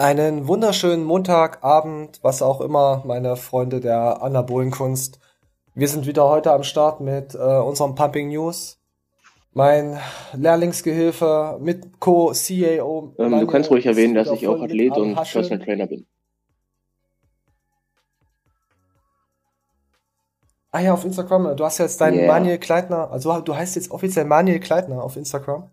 Einen wunderschönen Montagabend, was auch immer, meine Freunde der Anabolenkunst. Wir sind wieder heute am Start mit äh, unserem Pumping News. Mein Lehrlingsgehilfe mit Co-CAO. Ähm, du kannst ruhig erwähnen, dass ich auch Athlet und Personal Trainer bin. Ah ja, auf Instagram. Du hast jetzt deinen yeah. Manuel Kleitner, also du heißt jetzt offiziell Manuel Kleitner auf Instagram.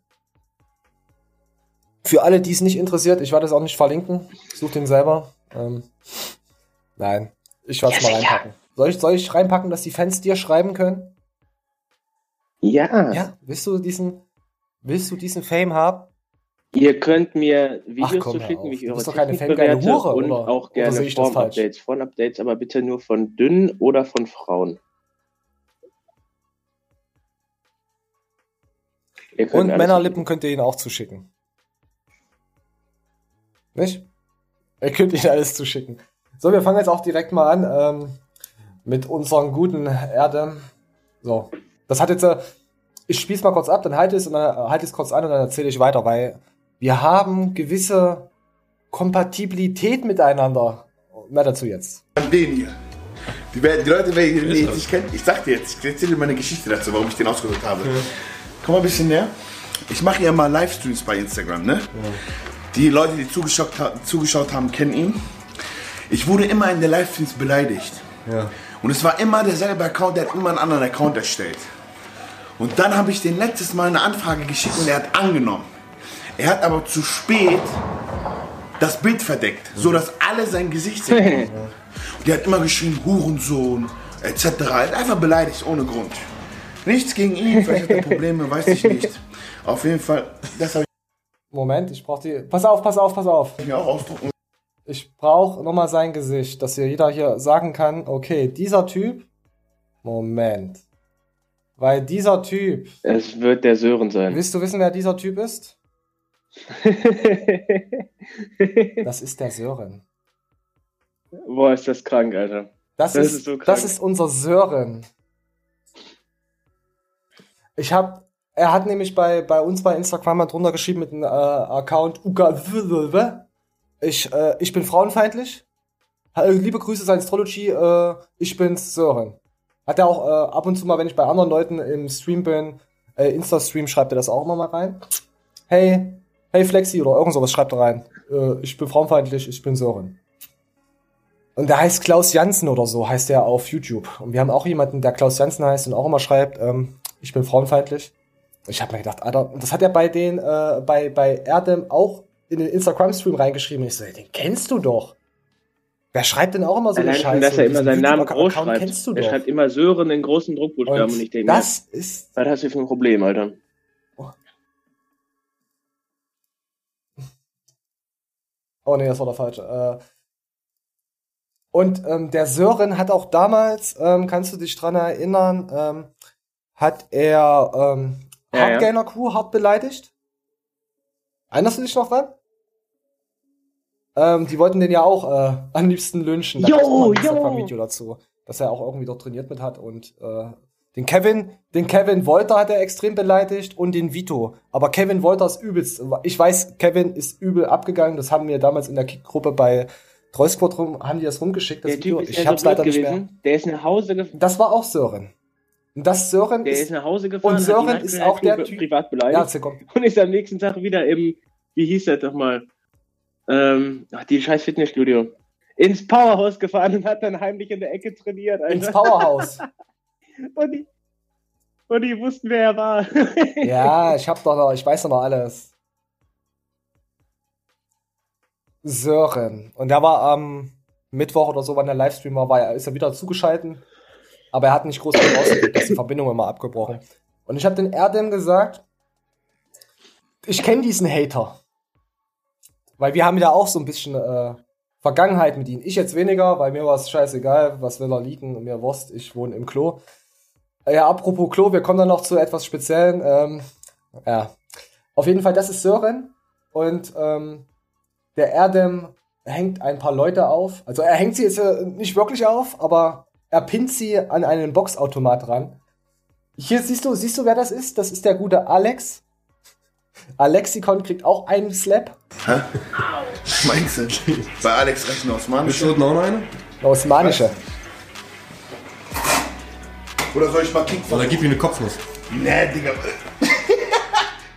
Für alle, die es nicht interessiert, ich werde es auch nicht verlinken. Such den selber. Ähm, nein, ich werde es ja, mal reinpacken. Soll ich, soll ich reinpacken, dass die Fans dir schreiben können? Ja. Ja, willst du diesen, willst du diesen Fame haben? Ihr könnt mir Videos Ach, komm, zuschicken, wie ich eure Technik bewerte Hure, und oder, auch gerne Form-Updates. Form-Updates, aber bitte nur von dünnen oder von Frauen. Und Männerlippen könnt ihr ihnen auch zuschicken. Nicht? Ihr könnt ihnen alles zuschicken. So, wir fangen jetzt auch direkt mal an ähm, mit unseren guten Erde. So, das hat jetzt, äh, ich spiel's mal kurz ab, dann halte es und dann äh, halte es kurz an und dann erzähle ich weiter, weil wir haben gewisse Kompatibilität miteinander. Mehr dazu jetzt. Den hier. Die, die Leute, die ich nicht kennen, ich sag dir jetzt, ich erzähle dir meine Geschichte dazu, warum ich den ausgesucht habe. Ja. Komm mal ein bisschen näher. Ich mache ja mal Livestreams bei Instagram, ne? Ja. Die Leute, die zugeschaut, zugeschaut, haben, kennen ihn. Ich wurde immer in der Livestreams beleidigt. Ja. Und es war immer derselbe Account, der hat immer einen anderen Account erstellt. Und dann habe ich den letztes Mal eine Anfrage geschickt und er hat angenommen. Er hat aber zu spät das Bild verdeckt, so dass alle sein Gesicht sehen. Und der hat immer geschrieben, Hurensohn, etc. Er hat einfach beleidigt, ohne Grund. Nichts gegen ihn, vielleicht hat er Probleme, weiß ich nicht. Auf jeden Fall, das habe ich. Moment, ich brauche die. Pass auf, pass auf, pass auf. Ich mir auch ausdrucken. Ich brauche nochmal sein Gesicht, dass hier jeder hier sagen kann, okay, dieser Typ. Moment. Weil dieser Typ. Es wird der Sören sein. Willst du wissen, wer dieser Typ ist? das ist der Sören. Boah, ist das krank, Alter. Das, das ist, ist so krank. das ist unser Sören. Ich habe, er hat nämlich bei, bei uns bei Instagram mal drunter geschrieben mit dem äh, Account Uka ich, äh, ich bin frauenfeindlich. Liebe Grüße Science-Trology, äh, ich bin's Sören. Hat er auch äh, ab und zu mal, wenn ich bei anderen Leuten im Stream bin, äh, Insta-Stream, schreibt er das auch immer mal rein. Hey, hey Flexi oder irgend sowas schreibt er rein. Äh, ich bin frauenfeindlich, ich bin Sören. Und der heißt Klaus Jansen oder so, heißt der auf YouTube. Und wir haben auch jemanden, der Klaus Jansen heißt und auch immer schreibt, ähm, ich bin frauenfeindlich. Ich habe mir gedacht, Alter, das hat er bei den, äh, bei, bei Erdem auch in den Instagram-Stream reingeschrieben. Ich so, den kennst du doch. Wer schreibt denn auch immer so eine Scheiße? dass er immer seinen Namen groß schreibt. Kennst du doch. Er schreibt immer Sören in großen Druckbuchstaben und, ich denke, das ist. Was hast du für ein Problem, Alter? Oh. oh nee, das war der falsche. Äh, und ähm, der Sören hat auch damals, ähm, kannst du dich dran erinnern, ähm, hat er ähm, ja, Hardgainer Crew hart beleidigt. Erinnerst du dich noch dran? Ähm, die wollten den ja auch äh, am liebsten lynchen. Da jo, ein Video dazu, dass er auch irgendwie dort trainiert mit hat und äh, den Kevin, den Kevin Wolter hat er extrem beleidigt und den Vito. Aber Kevin Wolter ist übelst. Ich weiß, Kevin ist übel abgegangen. Das haben wir damals in der Kickgruppe bei Troy Squad rum, haben die das rumgeschickt, das der Video. Typ ist ich hab's so leider gewesen. nicht mehr. Der ist nach Hause gefahren. Das war auch Sören. Das Sören der ist, ist nach Hause gefahren. Und Sören ist auch der Typ. Privat beleidigt. Ja, und ist am nächsten Tag wieder im, wie hieß das doch mal? Ähm, ach, die scheiß Fitnessstudio. Ins Powerhouse gefahren und hat dann heimlich in der Ecke trainiert. Alter. Ins Powerhouse. und, die, und die wussten, wer er war. ja, ich hab doch noch, ich weiß doch noch alles. Sören. Und der war am Mittwoch oder so, wann der Livestream war, war er, ist er wieder zugeschalten aber er hat nicht groß rausgekriegt, dass die Verbindung immer abgebrochen. Und ich habe den Erdem gesagt, ich kenne diesen Hater. Weil wir haben ja auch so ein bisschen äh, Vergangenheit mit ihm. Ich jetzt weniger, weil mir war es scheißegal, was will er liegen und mir Wurst, ich wohne im Klo. Äh, ja, apropos Klo, wir kommen dann noch zu etwas Speziellen. Ähm, ja, auf jeden Fall, das ist Sören und ähm, der Erdem hängt ein paar Leute auf. Also er hängt sie jetzt äh, nicht wirklich auf, aber er pinnt sie an einen Boxautomat ran. Hier siehst du, siehst du, wer das ist? Das ist der gute Alex. Alexikon kriegt auch einen Slap. Meinst du? Bei Alex reicht ein Bist Osmanisch. du noch eine? Osmanische. Oder soll ich mal Kick Oder gib ihm eine Kopfnuss. Nee, Digga.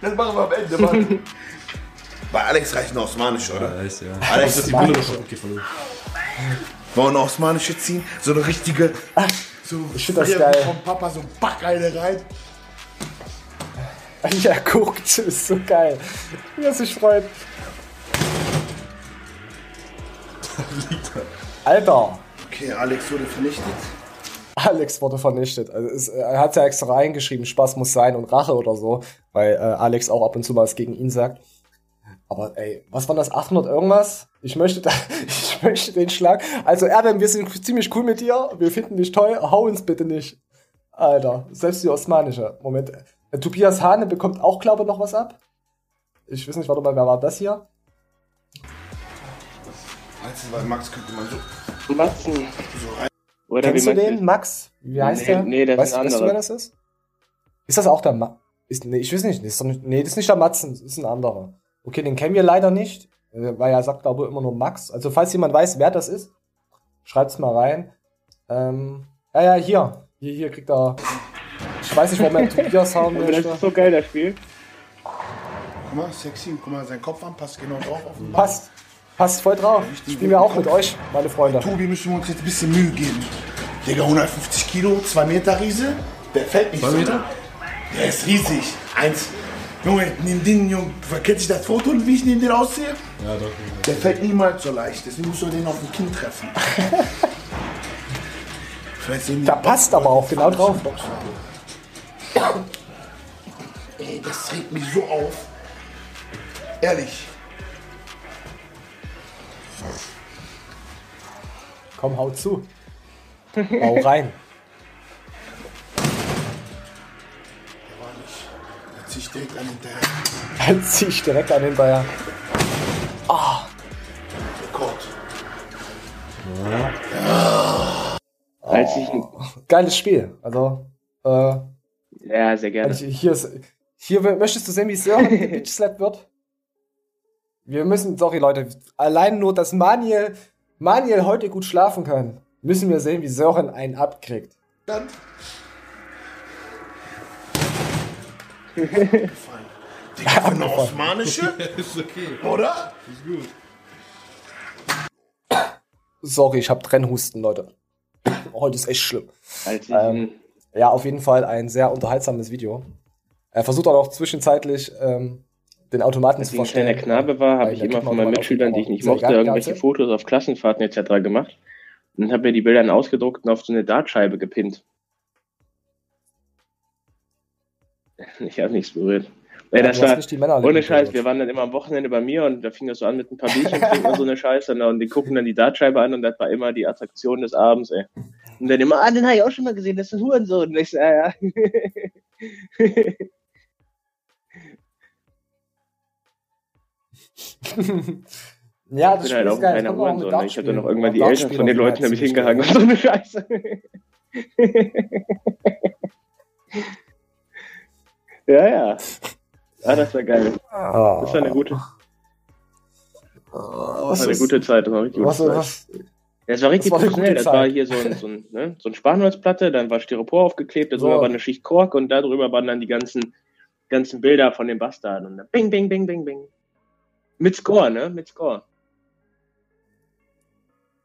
Das machen wir am Ende, Mann. Bei Alex reicht ein Osmanisch, oder? Ja, ist ja. Alex, Das ist die doch schon abgefallen. wollen wir eine Osmanische ziehen? So eine richtige. So Ich find das geil. Vom Papa so pack eine rein. Ja, guckt, ist so geil. Wie er sich freut. Alter, Okay, Alex wurde vernichtet. Alex wurde vernichtet. Also es, er hat ja extra reingeschrieben, Spaß muss sein und Rache oder so, weil äh, Alex auch ab und zu mal was gegen ihn sagt. Aber ey, was war das? 800 irgendwas? Ich möchte, da, ich möchte den Schlag. Also Erdem, wir sind ziemlich cool mit dir. Wir finden dich toll. Hau uns bitte nicht. Alter, selbst die osmanische. Moment. Äh, Tobias Hane bekommt auch, glaube ich, noch was ab. Ich weiß nicht, warte mal, wer war das hier? Du, bei Max könnte man so, Matzen. so rein. Oder Kennst wie du den? Max? Wie heißt Nee, der? nee, das weißt, ist ein weißt du, anderer. wer das ist? Ist das auch der Ma ist, nee, ich weiß nicht. Das ist doch nicht. Nee, das ist nicht der Matzen, das ist ein anderer. Okay, den kennen wir leider nicht, äh, weil er sagt, glaube ich, immer nur Max. Also, falls jemand weiß, wer das ist, schreibt's mal rein. Ähm, ja, ja, hier. Hier, hier kriegt er. Ich weiß nicht, warum er Tobias haben Aber das möchte. ist so geil, das Spiel. Guck mal, sexy. Guck mal, sein Kopf an, passt genau drauf auf den. Passt. Passt voll drauf. Spielen wir auch mit euch, meine Freunde. Tobi, müssen wir uns jetzt ein bisschen Mühe geben. Digga, 150 Kilo, 2 Meter Riese. Der fällt nicht Zwei so. Meter? Der ist riesig. Eins. Junge, nimm den, Junge. Kennt sich das Foto, wie ich neben den aussehe? Ja, doch. Der fällt niemals so leicht. Deswegen musst du den auf den Kinn treffen. Da passt aber auch genau drauf. Ey, das regt mich so auf. Ehrlich. Komm, hau zu. Hau rein. Ich direkt an hinterher. Dann zieh ich direkt an den Bayer. Rekord. Als ich, Geiles Spiel. Also, äh, ja, sehr gerne. Also hier, ist, hier möchtest du sehen, wie Sören gebitchslappt wird? Wir müssen, sorry Leute, allein nur, dass Maniel, Maniel heute gut schlafen kann, müssen wir sehen, wie Sören einen abkriegt. Dann. Gefallen. Digga, eine osmanische, Ist okay. oder? Ist gut. Sorry, ich habe Trennhusten, Leute. Heute ist echt schlimm. Als Ähm, Ja, auf jeden Fall ein sehr unterhaltsames Video. Er versucht auch noch zwischenzeitlich ähm, den Automaten als zu ich ein kleiner Knabe war, habe ich immer von meinen Mitschülern, die ich nicht mochte, irgendwelche. Fotos auf Klassenfahrten etc. gemacht. Und habe mir die Bilder dann ausgedruckt und auf so eine Dartscheibe gepinnt. Ich habe nichts berührt. Ja, Ja, das war, nicht die Männer ohne. Scheiß, wir waren dann immer am Wochenende bei mir und da fing das so an mit ein paar Bierchen trinken und so eine Scheiße und, und die gucken dann die Dartscheibe an und das war immer die Attraktion des Abends, ey. Und dann immer, ah, den habe ich auch schon mal gesehen, das ist ein Hurensohn. Und ich so, ja, ja. ja, Ich das bin halt auch ist auch mit Hurensohn. ne? Ich habe dann noch irgendwann die Auch Eltern von den Leuten nämlich hingehangen und so eine Scheiße. Ja, ja. Ah, das war geil. Ah. Das war eine gute, das was war eine ist- gute Zeit. Das war richtig Was, gute Zeit. was, Ja, es war richtig Das war eine gute Das war hier so ein, so ein, ne, so ein Spanholzplatte, dann war Styropor aufgeklebt, darüber So. war eine Schicht Kork und darüber waren dann die ganzen, ganzen Bilder von den Bastarden. Und dann bing, bing, bing, bing, bing. Mit Score, ne? Mit Score.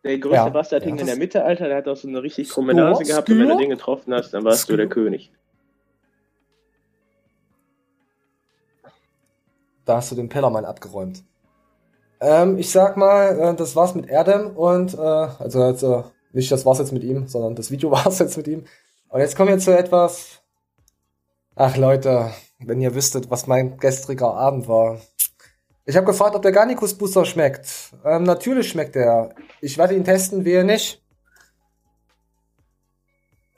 Der größte Ja, Bastard ja, hing in das- der Mitte, Alter, der hat auch so eine richtig krumme Nase gehabt und wenn du den getroffen hast, dann warst du der. König. Da hast du den Pellermann abgeräumt. Ähm, ich sag mal, äh, das war's mit Erdem und äh, also, also nicht das war's jetzt mit ihm, sondern das Video war's jetzt mit ihm. Und jetzt kommen wir zu etwas. Ach Leute, wenn ihr wüsstet, was mein gestriger Abend war. Ich habe gefragt, ob der Garnicus Booster schmeckt. Ähm, natürlich schmeckt er. Ich werde ihn testen, wehe nicht.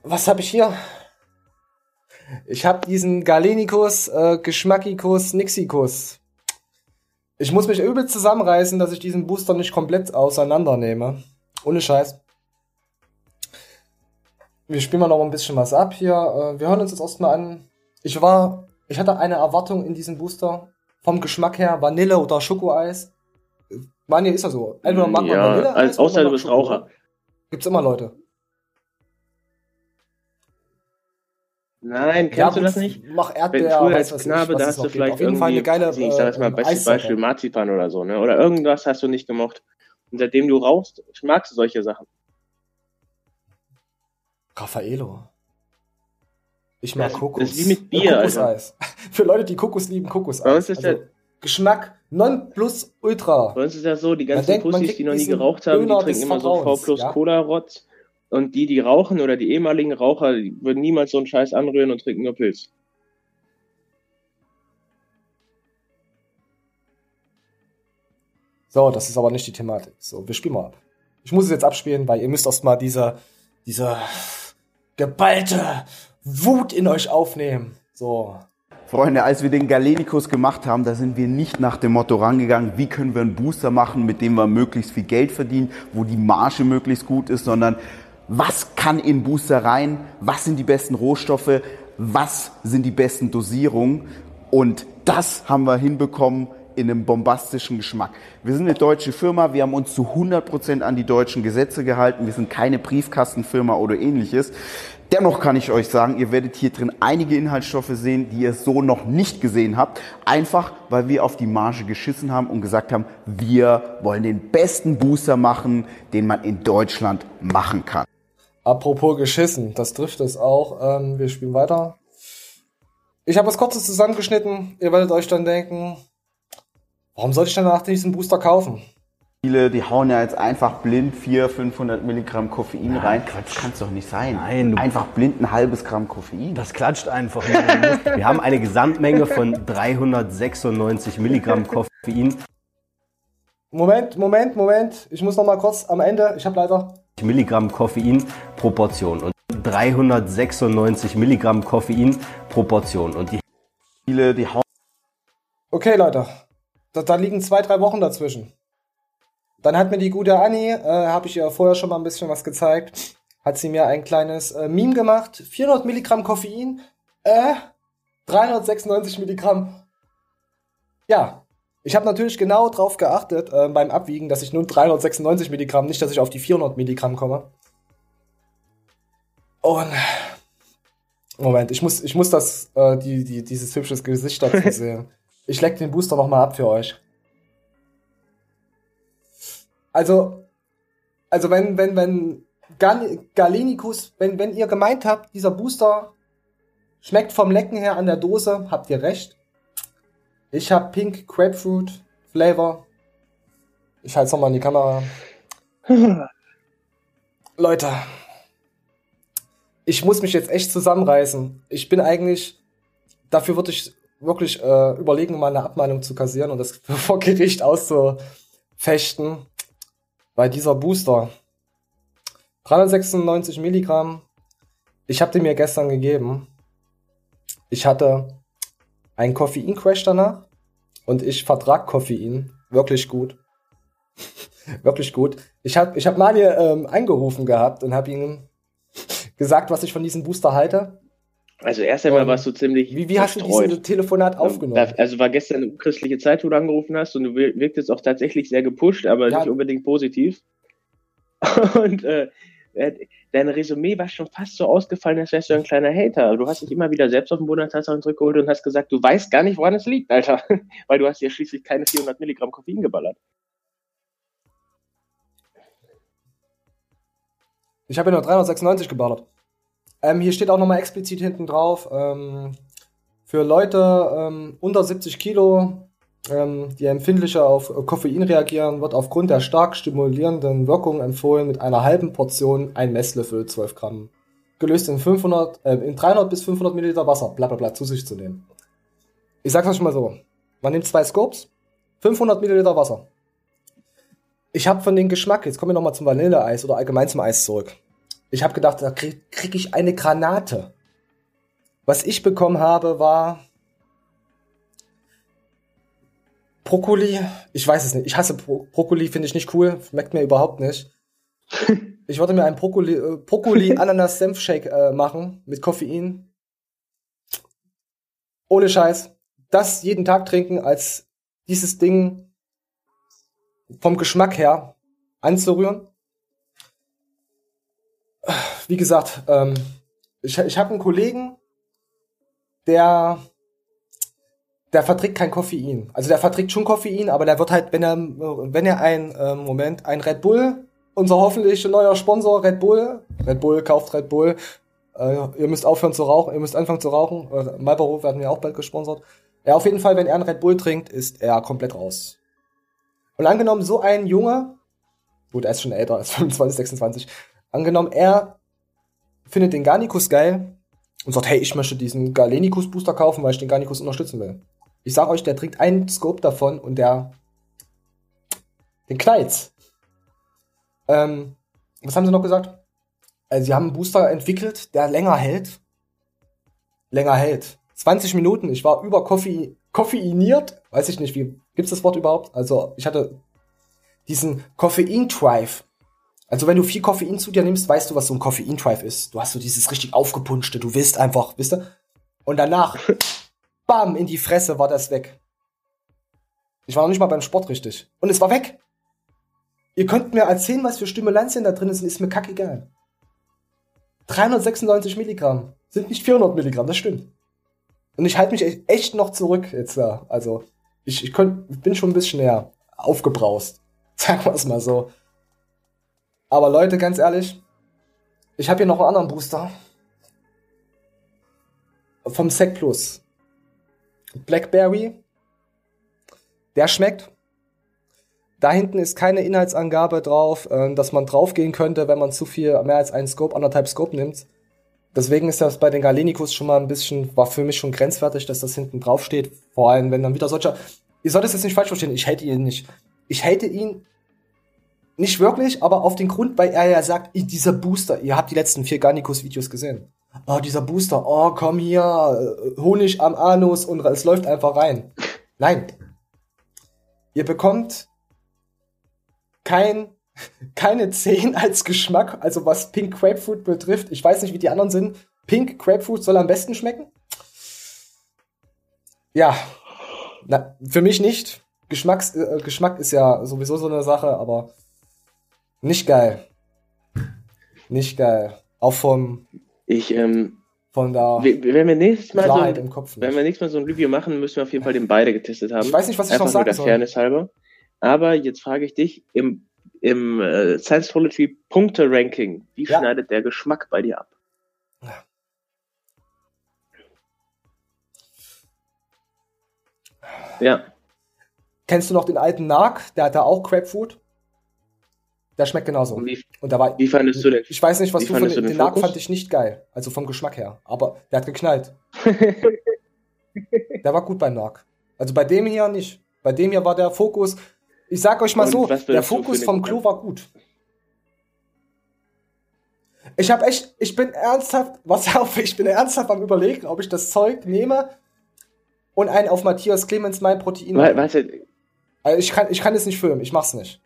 Was habe ich hier? Ich habe diesen Galenicus, äh, Geschmackikus, Nixikus. Ich muss mich übel zusammenreißen, dass ich diesen Booster nicht komplett auseinandernehme. Ohne Scheiß. Wir spielen mal noch ein bisschen was ab hier. Äh, wir hören uns jetzt erstmal an. Ich war, ich hatte eine Erwartung in diesem Booster. vom Geschmack her Vanille oder Schokoeis. Manja ist ja so. Entweder mag man ja, Vanille. als, außer du bist Raucher. Gibt's immer Leute. Nein, kennst du das nicht? Mach Erdbeer, früher weiß als ich, Knabe, da hast du vielleicht Auf jeden Fall irgendwie, eine geile weiß ich sag jetzt mal, äh, bestes. Beispiel Marzipan oder so, ne? Oder irgendwas hast du nicht gemocht. Und seitdem du rauchst, magst du solche Sachen. Raffaello. Ich mag Das- Kokos. das ist wie mit Bier, Kokoseis. Für Leute, die Kokos lieben, Kokoseis. Bei uns ist also, Geschmack non plus ultra. Bei uns ist das so, die ganzen denkt, Pussys, die noch nie geraucht haben, die trinken immer so V plus ja? Cola-Rotz. Und die, die rauchen oder die ehemaligen Raucher, die würden niemals so einen Scheiß anrühren und trinken nur Pilz. So, das ist aber nicht die Thematik. So, wir spielen mal ab. Ich muss es jetzt abspielen, weil ihr müsst erst mal diese, diese geballte Wut in euch aufnehmen. So. Freunde, als wir den Galenikus gemacht haben, da sind wir nicht nach dem Motto rangegangen, wie können wir einen Booster machen, mit dem wir möglichst viel Geld verdienen, wo die Marge möglichst gut ist, sondern was kann in Booster rein, was sind die besten Rohstoffe, was sind die besten Dosierungen und das haben wir hinbekommen in einem bombastischen Geschmack. Wir sind eine deutsche Firma, wir haben uns zu 100% an die deutschen Gesetze gehalten, wir sind keine Briefkastenfirma oder ähnliches. Dennoch kann ich euch sagen, ihr werdet hier drin einige Inhaltsstoffe sehen, die ihr so noch nicht gesehen habt. Einfach, weil wir auf die Marge geschissen haben und gesagt haben, wir wollen den besten Booster machen, den man in Deutschland machen kann. Apropos geschissen, das trifft es auch. Ähm, wir spielen weiter. Ich habe was Kurzes zusammengeschnitten. Ihr werdet euch dann denken, warum sollte ich dann nach diesem Booster kaufen? Viele, die hauen ja jetzt einfach blind 400, 500 Milligramm Koffein rein. Das kann es doch nicht sein. Nein, du- einfach blind ein halbes Gramm Koffein. Das klatscht einfach. Wir haben eine Gesamtmenge von 396 Milligramm Koffein. Moment, Moment, Moment. Ich muss noch mal kurz am Ende. Ich habe leider Milligramm Koffein Proportion und 396 Milligramm Koffein Proportion und die Viele, die hauen Okay, Leute. Da, da liegen zwei, drei Wochen dazwischen. Dann hat mir die gute Annie, äh, habe ich ihr vorher schon mal ein bisschen was gezeigt, hat sie mir ein kleines äh, Meme gemacht. 400 Milligramm Koffein, äh, 396 Milligramm. Ja, ich habe natürlich genau drauf geachtet äh, beim Abwiegen, dass ich nur 396 Milligramm, nicht, dass ich auf die 400 Milligramm komme. Und Moment, ich muss, ich muss das, äh, die, die, dieses hübsches Gesicht dazu sehen. Ich leck den Booster noch mal ab für euch. Also, also wenn, wenn, wenn Gal Galenicus, wenn, wenn ihr gemeint habt, dieser Booster schmeckt vom Lecken her an der Dose, habt ihr recht. Ich hab Pink Grapefruit Flavor. Ich halte noch mal in die Kamera. Leute, ich muss mich jetzt echt zusammenreißen. Ich bin eigentlich, dafür würde ich wirklich äh, überlegen, mal eine Abmahnung zu kassieren und das vor Gericht auszufechten. Bei dieser Booster. 396 Milligramm. Ich habe den mir gestern gegeben. Ich hatte einen Koffein-Crash danach und ich vertrag Koffein wirklich gut. wirklich gut. Ich habe ich hab Mali ähm, angerufen gehabt und habe ihm gesagt, was ich von diesem Booster halte. Also erst einmal Ähm, warst du ziemlich Wie, wie hast du dieses Telefonat aufgenommen? Also war gestern eine christliche Zeit, wo du angerufen hast und du wir- wirktest auch tatsächlich sehr gepusht, aber Ja. nicht unbedingt positiv. Und äh, äh, dein Resümee war schon fast so ausgefallen, als wärst du ein kleiner Hater. Du hast dich immer wieder selbst auf den Boden zurückgeholt und hast gesagt, du weißt gar nicht, woran es liegt, Alter. Weil du hast ja schließlich keine 400 Milligramm Koffein geballert. Ich habe ja nur 396 geballert. Ähm, hier steht auch nochmal explizit hinten drauf, ähm, für Leute ähm, unter 70 Kilo, ähm, die empfindlicher auf äh, Koffein reagieren, wird aufgrund der stark stimulierenden Wirkung empfohlen, mit einer halben Portion ein Messlöffel 12 Gramm, gelöst in 500, äh, in 300 bis 500 Milliliter Wasser, bla bla bla, zu sich zu nehmen. Ich sag's euch mal so, man nimmt zwei Scopes, 500 Milliliter Wasser. Ich habe von dem Geschmack, jetzt kommen wir nochmal zum Vanilleeis oder allgemein zum Eis zurück. Ich habe gedacht, da krieg, krieg ich eine Granate. Was ich bekommen habe, war Brokkoli. Ich weiß es nicht. Ich hasse Bro Brokkoli, finde ich nicht cool. Schmeckt mir überhaupt nicht. Ich wollte mir einen Brokkoli, äh, Brokkoli Ananas Senf Shake äh, machen mit Koffein. Ohne Scheiß. das jeden Tag trinken, als dieses Ding vom Geschmack her anzurühren. Wie gesagt, ähm, ich, ich habe einen Kollegen, der der verträgt kein Koffein. Also der verträgt schon Koffein, aber der wird halt, wenn er, wenn er ein äh, Moment, ein Red Bull, unser hoffentlich neuer Sponsor Red Bull, Red Bull kauft Red Bull, äh, ihr müsst aufhören zu rauchen, ihr müsst anfangen zu rauchen. Äh, Marlboro werden ja auch bald gesponsert. Ja, auf jeden Fall, wenn er einen Red Bull trinkt, ist er komplett raus. Und angenommen, so ein Junge, gut, er ist schon älter als 25, 26, angenommen, er findet den Garnicus geil und sagt, hey, ich möchte diesen Galenicus Booster kaufen, weil ich den Garnicus unterstützen will. Ich sag euch, der trinkt einen Scope davon und der, den knallt's. Ähm, was haben sie noch gesagt? Also, sie haben einen Booster entwickelt, der länger hält. Länger hält. 20 Minuten. Ich war über Koffein, koffeiniert. Weiß ich nicht, wie gibt's das Wort überhaupt? Also, ich hatte diesen Koffein-Drive. Also, wenn du viel Koffein zu dir nimmst, weißt du, was so ein Koffein-Drive ist. Du hast so dieses richtig aufgepunschte, du willst einfach, wisst ihr? Und danach, bam, in die Fresse war das weg. Ich war noch nicht mal beim Sport richtig. Und es war weg. Ihr könnt mir erzählen, was für Stimulantien da drin sind, ist mir kackegal. 396 Milligramm. Sind nicht 400 Milligramm, das stimmt. Und ich halte mich echt noch zurück jetzt da. Also, ich, ich könnt, bin schon ein bisschen näher aufgebraust. Sagen wir es mal so. Aber Leute, ganz ehrlich, ich habe hier noch einen anderen Booster. Vom Sec Plus. Blackberry. Der schmeckt. Da hinten ist keine Inhaltsangabe drauf, äh, dass man draufgehen könnte, wenn man zu viel, mehr als einen Scope, anderthalb Scope nimmt. Deswegen ist das bei den Galenicus schon mal ein bisschen, war für mich schon grenzwertig, dass das hinten drauf steht. Vor allem, wenn dann wieder solcher, ihr solltet es jetzt nicht falsch verstehen, ich hate ihn nicht. Ich hate ihn nicht wirklich, aber auf den Grund, weil er ja sagt, "Ih, dieser Booster, ihr habt die letzten vier Garnicus-Videos gesehen. Oh, dieser Booster, oh, komm hier, äh, Honig am Anus und es läuft einfach rein. Nein. Ihr bekommt kein, keine 10 als Geschmack, also was Pink Grapefruit betrifft. Ich weiß nicht, wie die anderen sind. Pink Grapefruit soll am besten schmecken. Ja, na, für mich nicht. Geschmacks, äh, Geschmack ist ja sowieso so eine Sache, aber nicht geil. Nicht geil. Auch vom, Ich, ähm, von w- wenn wir nächstes Mal so ein, im Kopf wenn wir nächstes Mal so ein Review machen, müssen wir auf jeden Fall den beide getestet haben. Ich weiß nicht, was ich Einfach noch nur sagen soll. Fairness halber. Aber jetzt frage ich dich, im, im äh, Science-Trology Punkte-Ranking, wie Ja. schneidet der Geschmack bei dir ab? Ja, Kennst du noch den alten Narc? Der hatte auch Grapefruit. Der schmeckt genauso. und wie, Und da war, wie fandest du den? ich weiß nicht, was du von du den den Narc fand ich nicht geil. Also vom Geschmack her. Aber der hat geknallt. Der war gut bei Narc. Also bei dem hier nicht. Bei dem hier war der Fokus. Ich sag euch mal Und so, der Fokus vom Klo war gut. Ich habe echt, ich bin ernsthaft, was auf, ich bin ernsthaft am überlegen, ob ich das Zeug nehme und einen auf Matthias Clemens mein Protein. Weißt du, Also ich kann, ich kann es nicht filmen, ich mach's nicht.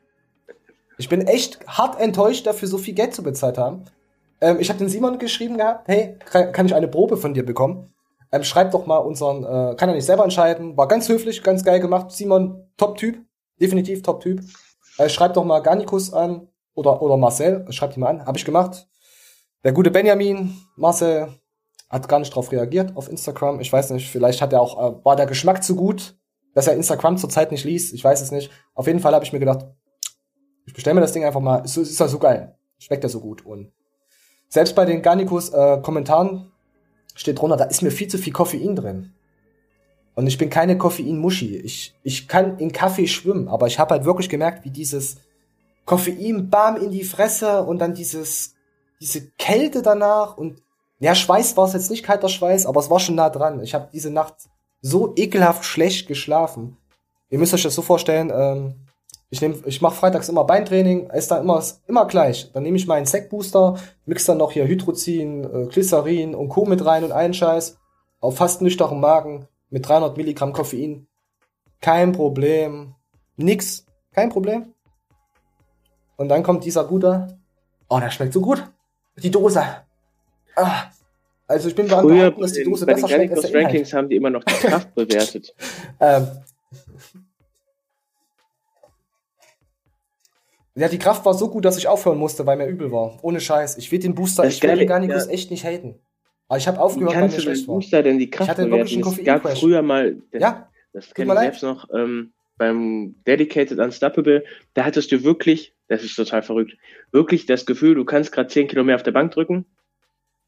Ich bin echt hart enttäuscht, dafür so viel Geld zu bezahlt haben. Ähm, ich habe den Simon geschrieben gehabt, hey, kann, kann ich eine Probe von dir bekommen? Ähm, schreib doch mal unseren, äh, kann er nicht selber entscheiden. War ganz höflich, ganz geil gemacht. Simon, Top-Typ, definitiv Top-Typ. Äh, schreib doch mal Garnicus an oder, oder Marcel, schreibt ihn mal an, habe ich gemacht. Der gute Benjamin, Marcel, hat gar nicht drauf reagiert auf Instagram. Ich weiß nicht, vielleicht hat er auch, äh, war der Geschmack zu gut, dass er Instagram zurzeit nicht liest. Ich weiß es nicht. Auf jeden Fall habe ich mir gedacht, ich bestelle mir das Ding einfach mal. Es ist ja so geil. Schmeckt ja so gut. Und selbst bei den Garnicus äh, Kommentaren steht drunter, da ist mir viel zu viel Koffein drin. Und ich bin keine Koffein-Muschi. Ich, ich kann in Kaffee schwimmen, aber ich habe halt wirklich gemerkt, wie dieses Koffein bam in die Fresse und dann dieses, diese Kälte danach und ja, Schweiß war es jetzt nicht kalter Schweiß, aber es war schon nah dran. Ich habe diese Nacht so ekelhaft schlecht geschlafen. Ihr müsst euch das so vorstellen, ähm, ich nehm, ich mache freitags immer Beintraining, ist dann immer, immer gleich. Dann nehme ich meinen Sec-Booster, mix dann noch hier Hydrozin, äh, Glycerin und Co. mit rein und einen Scheiß. Auf fast nüchternen Magen mit 300 Milligramm Koffein. Kein Problem. Nix. Kein Problem. Und dann kommt dieser gute. Oh, der schmeckt so gut. Die Dose. Ah. Also ich bin beim Früher dass die Dose bei besser schmeckt als der Inhalt. Rankings haben die immer noch die Kraft bewertet. Ähm, ja, die Kraft war so gut, dass ich aufhören musste, weil mir übel war. Ohne Scheiß. Ich will den Booster, Das ich will den Garnicus ja. echt nicht haten. Aber ich habe aufgehört, weil mir schlecht war. Booster denn die Kraft hatte wirklich bewerten? einen Es gab früher mal, das, Ja, das kenne ich leid. selbst noch, ähm, beim Dedicated Unstoppable, da hattest du wirklich, das ist total verrückt, wirklich das Gefühl, du kannst gerade 10 Kilo mehr auf der Bank drücken,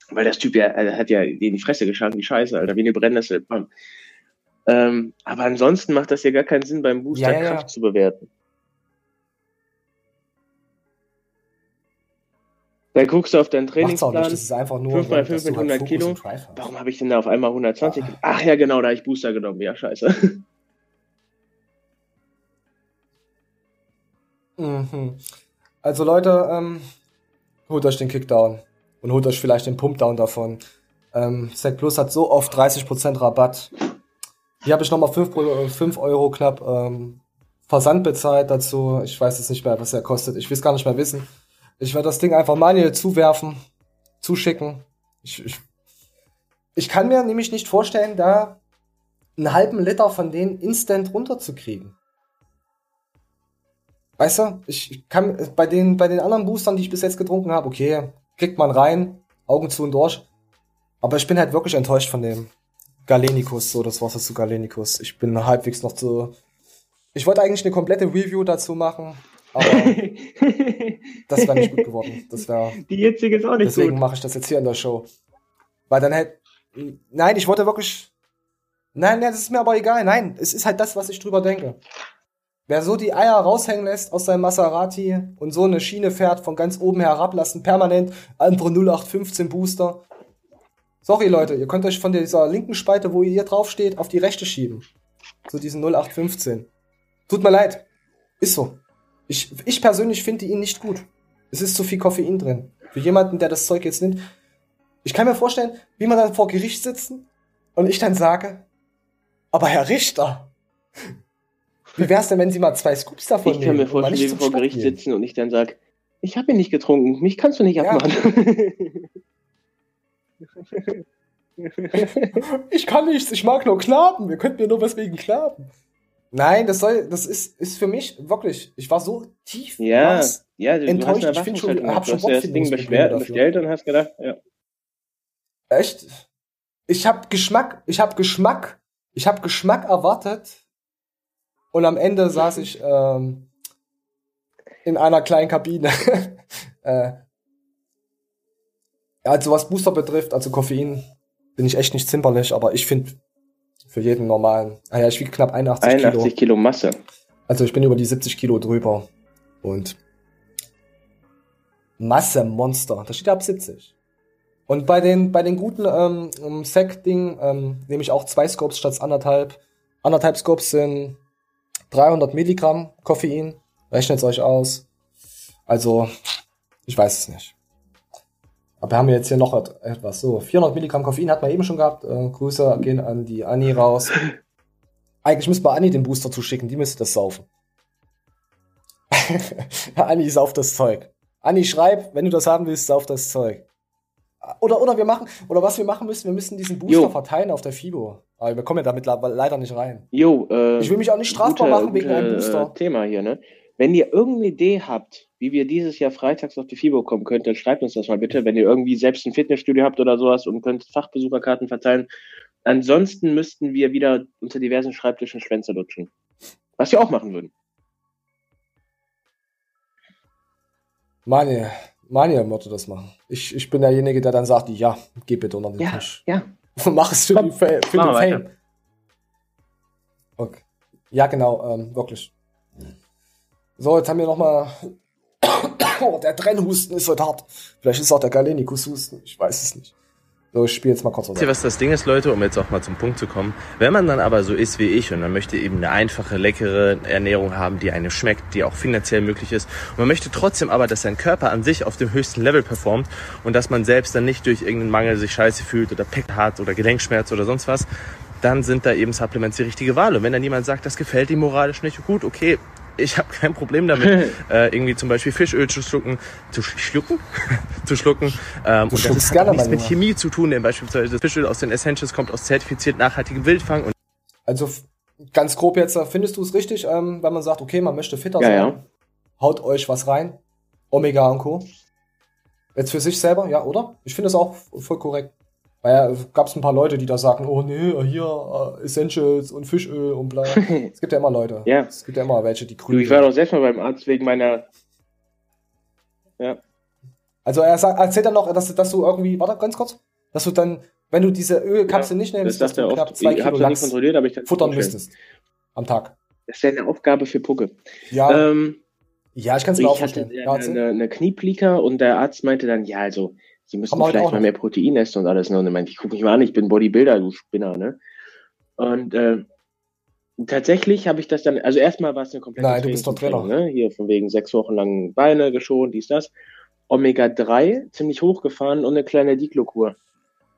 weil das Typ ja, er hat ja in die Fresse geschlagen, die Scheiße, Alter, wie eine Brennnessel. Bam. Ähm, aber ansonsten macht das ja gar keinen Sinn, beim Booster ja, ja. Kraft zu bewerten. Dann guckst du auf deinen macht's auch nicht. Trainingsplan. Das ist einfach nur, 5 mal 5 dass du mit halt 100 Fokus Kilo. Warum habe ich denn da auf einmal 120? Ah. Ach ja, genau, da habe ich Booster genommen. Ja, scheiße. Mhm. Also Leute, ähm, holt euch den Kickdown und holt euch vielleicht den Pumpdown davon. Ähm, Sec Plus hat so oft 30% Rabatt. Hier habe ich nochmal 5, Pro- 5 Euro knapp ähm, Versand bezahlt dazu. Ich weiß jetzt nicht mehr, was er kostet. Ich will es gar nicht mehr wissen. Ich werde das Ding einfach manuell zuwerfen, zuschicken. Ich, ich, ich kann mir nämlich nicht vorstellen, da einen halben Liter von denen instant runterzukriegen. Weißt du, ich kann bei den, bei den anderen Boostern, die ich bis jetzt getrunken habe, okay, kriegt man rein, Augen zu und durch. Aber ich bin halt wirklich enttäuscht von dem Galenicus, so das Wasser zu Galenicus. Ich bin halbwegs noch zu. Ich wollte eigentlich eine komplette Review dazu machen, aber das wäre nicht gut geworden. Das wäre. Die jetzige ist auch nicht Deswegen gut. mache ich das jetzt hier in der Show. Weil dann halt. Nein, ich wollte wirklich. Nein, nein, das ist mir aber egal. Nein, es ist halt das, was ich drüber denke. Wer so die Eier raushängen lässt aus seinem Maserati und so eine Schiene fährt, von ganz oben herablassen, permanent andere 0815 Booster. Sorry, Leute, ihr könnt euch von dieser linken Spalte, wo ihr drauf steht, auf die rechte schieben. So diesen 0815. Tut mir leid. Ist so. Ich, ich persönlich finde ihn nicht gut. Es ist zu viel Koffein drin. Für jemanden, der das Zeug jetzt nimmt. Ich kann mir vorstellen, wie man dann vor Gericht sitzen und ich dann sage, aber Herr Richter, wie wär's denn, wenn Sie mal zwei Scoops davon Ich kann mir nehmen vorstellen, wie wir vor Gericht gehen? sitzen und ich dann sag, ich habe ihn nicht getrunken, mich kannst du nicht Ja. abmachen. Ich kann nichts, ich mag nur Knaben. Ihr könnt mir nur was wegen Knaben. Nein, das soll, das ist, ist für mich wirklich, ich war so tief ja, ja, du, enttäuscht. hast Ich find schon- hab schon das Ding beschwert, dafür. bestellt und hast gedacht, ja. Echt? Ich habe Geschmack, ich habe Geschmack, ich habe Geschmack erwartet und am Ende saß ich ähm, in einer kleinen Kabine. äh, also was Booster betrifft, also Koffein, bin ich echt nicht zimperlich, aber ich finde für jeden normalen. Ah ja, ich wiege knapp 81, 81 Kilo. Kilo Masse. Also ich bin über die 70 Kilo drüber und Masse Monster. Da steht ab 70. Und bei den, bei den guten ähm, Sec-Ding ähm, nehme ich auch zwei Scopes statt anderthalb. Anderthalb Scopes sind 300 Milligramm Koffein. Rechnet es euch aus. Also, ich weiß es nicht. Aber wir haben jetzt hier noch et- etwas. So, 400 Milligramm Koffein hat man eben schon gehabt. Äh, Grüße gehen an die Anni raus. Eigentlich müsste man Anni den Booster zuschicken. Die müsste das saufen. Anni sauft das Zeug. Anni, schreib, wenn du das haben willst, sauf das Zeug. Oder, oder wir machen, oder was wir machen müssen, wir müssen diesen Booster Jo. verteilen auf der FIBO. Aber wir kommen ja damit le- leider nicht rein. Jo, äh, Ich will mich auch nicht strafbar guter- machen wegen guter, einem Booster. Äh, Thema hier, ne? Wenn ihr irgendeine Idee habt, wie wir dieses Jahr freitags auf die FIBO kommen könnt, dann schreibt uns das mal bitte. Wenn ihr irgendwie selbst ein Fitnessstudio habt oder sowas und könnt Fachbesucherkarten verteilen. Ansonsten müssten wir wieder unter diversen Schreibtischen Schwänze lutschen. Was wir auch machen würden. Manje, Manje wollte das machen. Ich, ich bin derjenige, der dann sagt, ja, geh bitte unter den Ja, Tisch. ja. Mach es für, Komm, die für den Fame. Okay. Ja, genau, ähm, wirklich. So, jetzt haben wir noch mal. oh, der Trennhusten ist heute hart. Vielleicht ist auch der Galenikus-Husten. Ich weiß es nicht. So, ich spiele jetzt mal kurz ihr, was das Ding ist, Leute, um jetzt auch mal zum Punkt zu kommen? Wenn man dann aber so ist wie ich und man möchte eben eine einfache, leckere Ernährung haben, die einem schmeckt, die auch finanziell möglich ist, und man möchte trotzdem aber, dass sein Körper an sich auf dem höchsten Level performt und dass man selbst dann nicht durch irgendeinen Mangel sich scheiße fühlt oder Peck hat oder Gelenkschmerz oder sonst was, dann sind da eben Supplements die richtige Wahl. Und wenn dann jemand sagt, das gefällt ihm moralisch nicht, gut, okay, ich habe kein Problem damit, äh, irgendwie zum Beispiel Fischöl zu schlucken, zu sch- schlucken, zu schlucken. Ähm, und das hat nichts mit. Chemie zu tun, denn beispielsweise das Fischöl aus den Essentials kommt aus zertifiziert nachhaltigem Wildfang und Also ganz grob jetzt, äh, findest du es richtig, ähm, wenn man sagt, okay, man möchte fitter Ja, sein, ja. haut euch was rein, Omega und Co. Jetzt für sich selber, ja, oder? Ich finde es auch voll korrekt. Weil ja, gab es ein paar Leute, die da sagen, oh nee, hier äh, Essentials und Fischöl und bla. es gibt ja immer Leute. Ja. Es gibt ja immer welche, die Du, grün ich war doch selbst mal beim Arzt wegen meiner. Ja. Also er sagt, erzählt dann noch, dass, dass du irgendwie, warte ganz kurz, dass du dann, wenn du diese Ölkapsel nicht Das nimmst, sagt dass du oft. knapp Ich zwei Kilo nicht Lachs kontrolliert, aber ich futtern müsstest. Am Tag. Das ist ja eine Aufgabe für Pucke. Ja, Ähm, ja ich kann es ich mir auch hatte vorstellen. eine, Ja, erzähl. eine, eine Knieplika und der Arzt meinte dann, ja, also, Sie müssen heute vielleicht mal mehr Protein essen und alles. Ne? Und er meinte, ich guck mich mal an, ich bin Bodybuilder, du Spinner, ne? Und äh, tatsächlich habe ich das dann, also erstmal war es eine komplette Nein, du bist doch Trainingsumstellung, Ne? Hier von wegen sechs Wochen lang Beine geschont, dies, das. Omega-3 ziemlich hochgefahren und eine kleine Diklokur.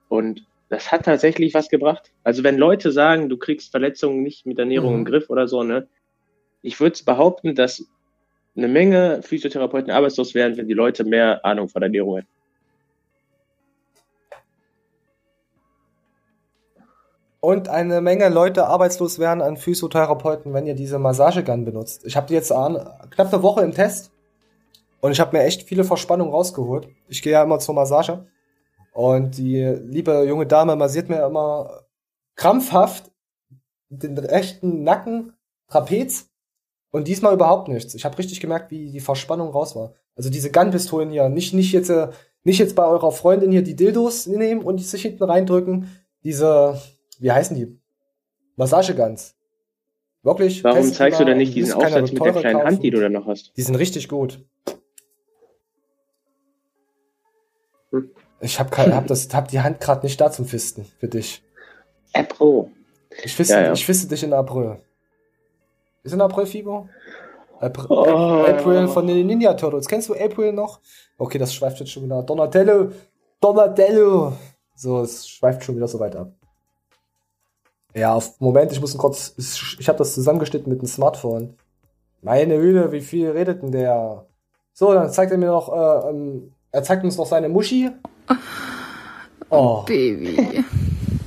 Und das hat tatsächlich was gebracht. Also wenn Leute sagen, du kriegst Verletzungen nicht mit Ernährung Mhm. im Griff oder so, ne? Ich würde behaupten, dass eine Menge Physiotherapeuten arbeitslos wären, wenn die Leute mehr Ahnung von Ernährung hätten. Und eine Menge Leute arbeitslos werden an Physiotherapeuten, wenn ihr diese Massagegun benutzt. Ich habe die jetzt knapp eine Woche im Test und ich habe mir echt viele Verspannungen rausgeholt. Ich gehe ja immer zur Massage und die liebe junge Dame massiert mir immer krampfhaft den rechten Nacken, Trapez und diesmal überhaupt nichts. Ich habe richtig gemerkt, wie die Verspannung raus war. Also diese Gun-Pistolen hier, nicht nicht jetzt äh, nicht jetzt bei eurer Freundin hier die Dildos nehmen und sich hinten reindrücken. Diese wie heißen die? Massageguns. Wirklich? Warum zeigst du denn nicht diesen Aufsatz mit der kleinen kaufen. Hand, die du da noch hast? Die sind richtig gut. Hm. Ich hab, kein, hab, das, hab die Hand gerade nicht da zum Fisten für dich. Apro. Ich fiste, Ja, ja. ich fiste dich in April. Ist in April, Fibo? April, Oh. April von den Ninja Turtles. Kennst du April noch? Okay, das schweift jetzt schon wieder. Donatello! Donatello! So, es schweift schon wieder so weit ab. Ja, auf Moment, ich muss ihn kurz. Ich habe das zusammengeschnitten mit dem Smartphone. Meine Güte, wie viel redet denn der? So, dann zeigt er mir noch, äh, ähm, er zeigt uns noch seine Muschi. Oh, Baby.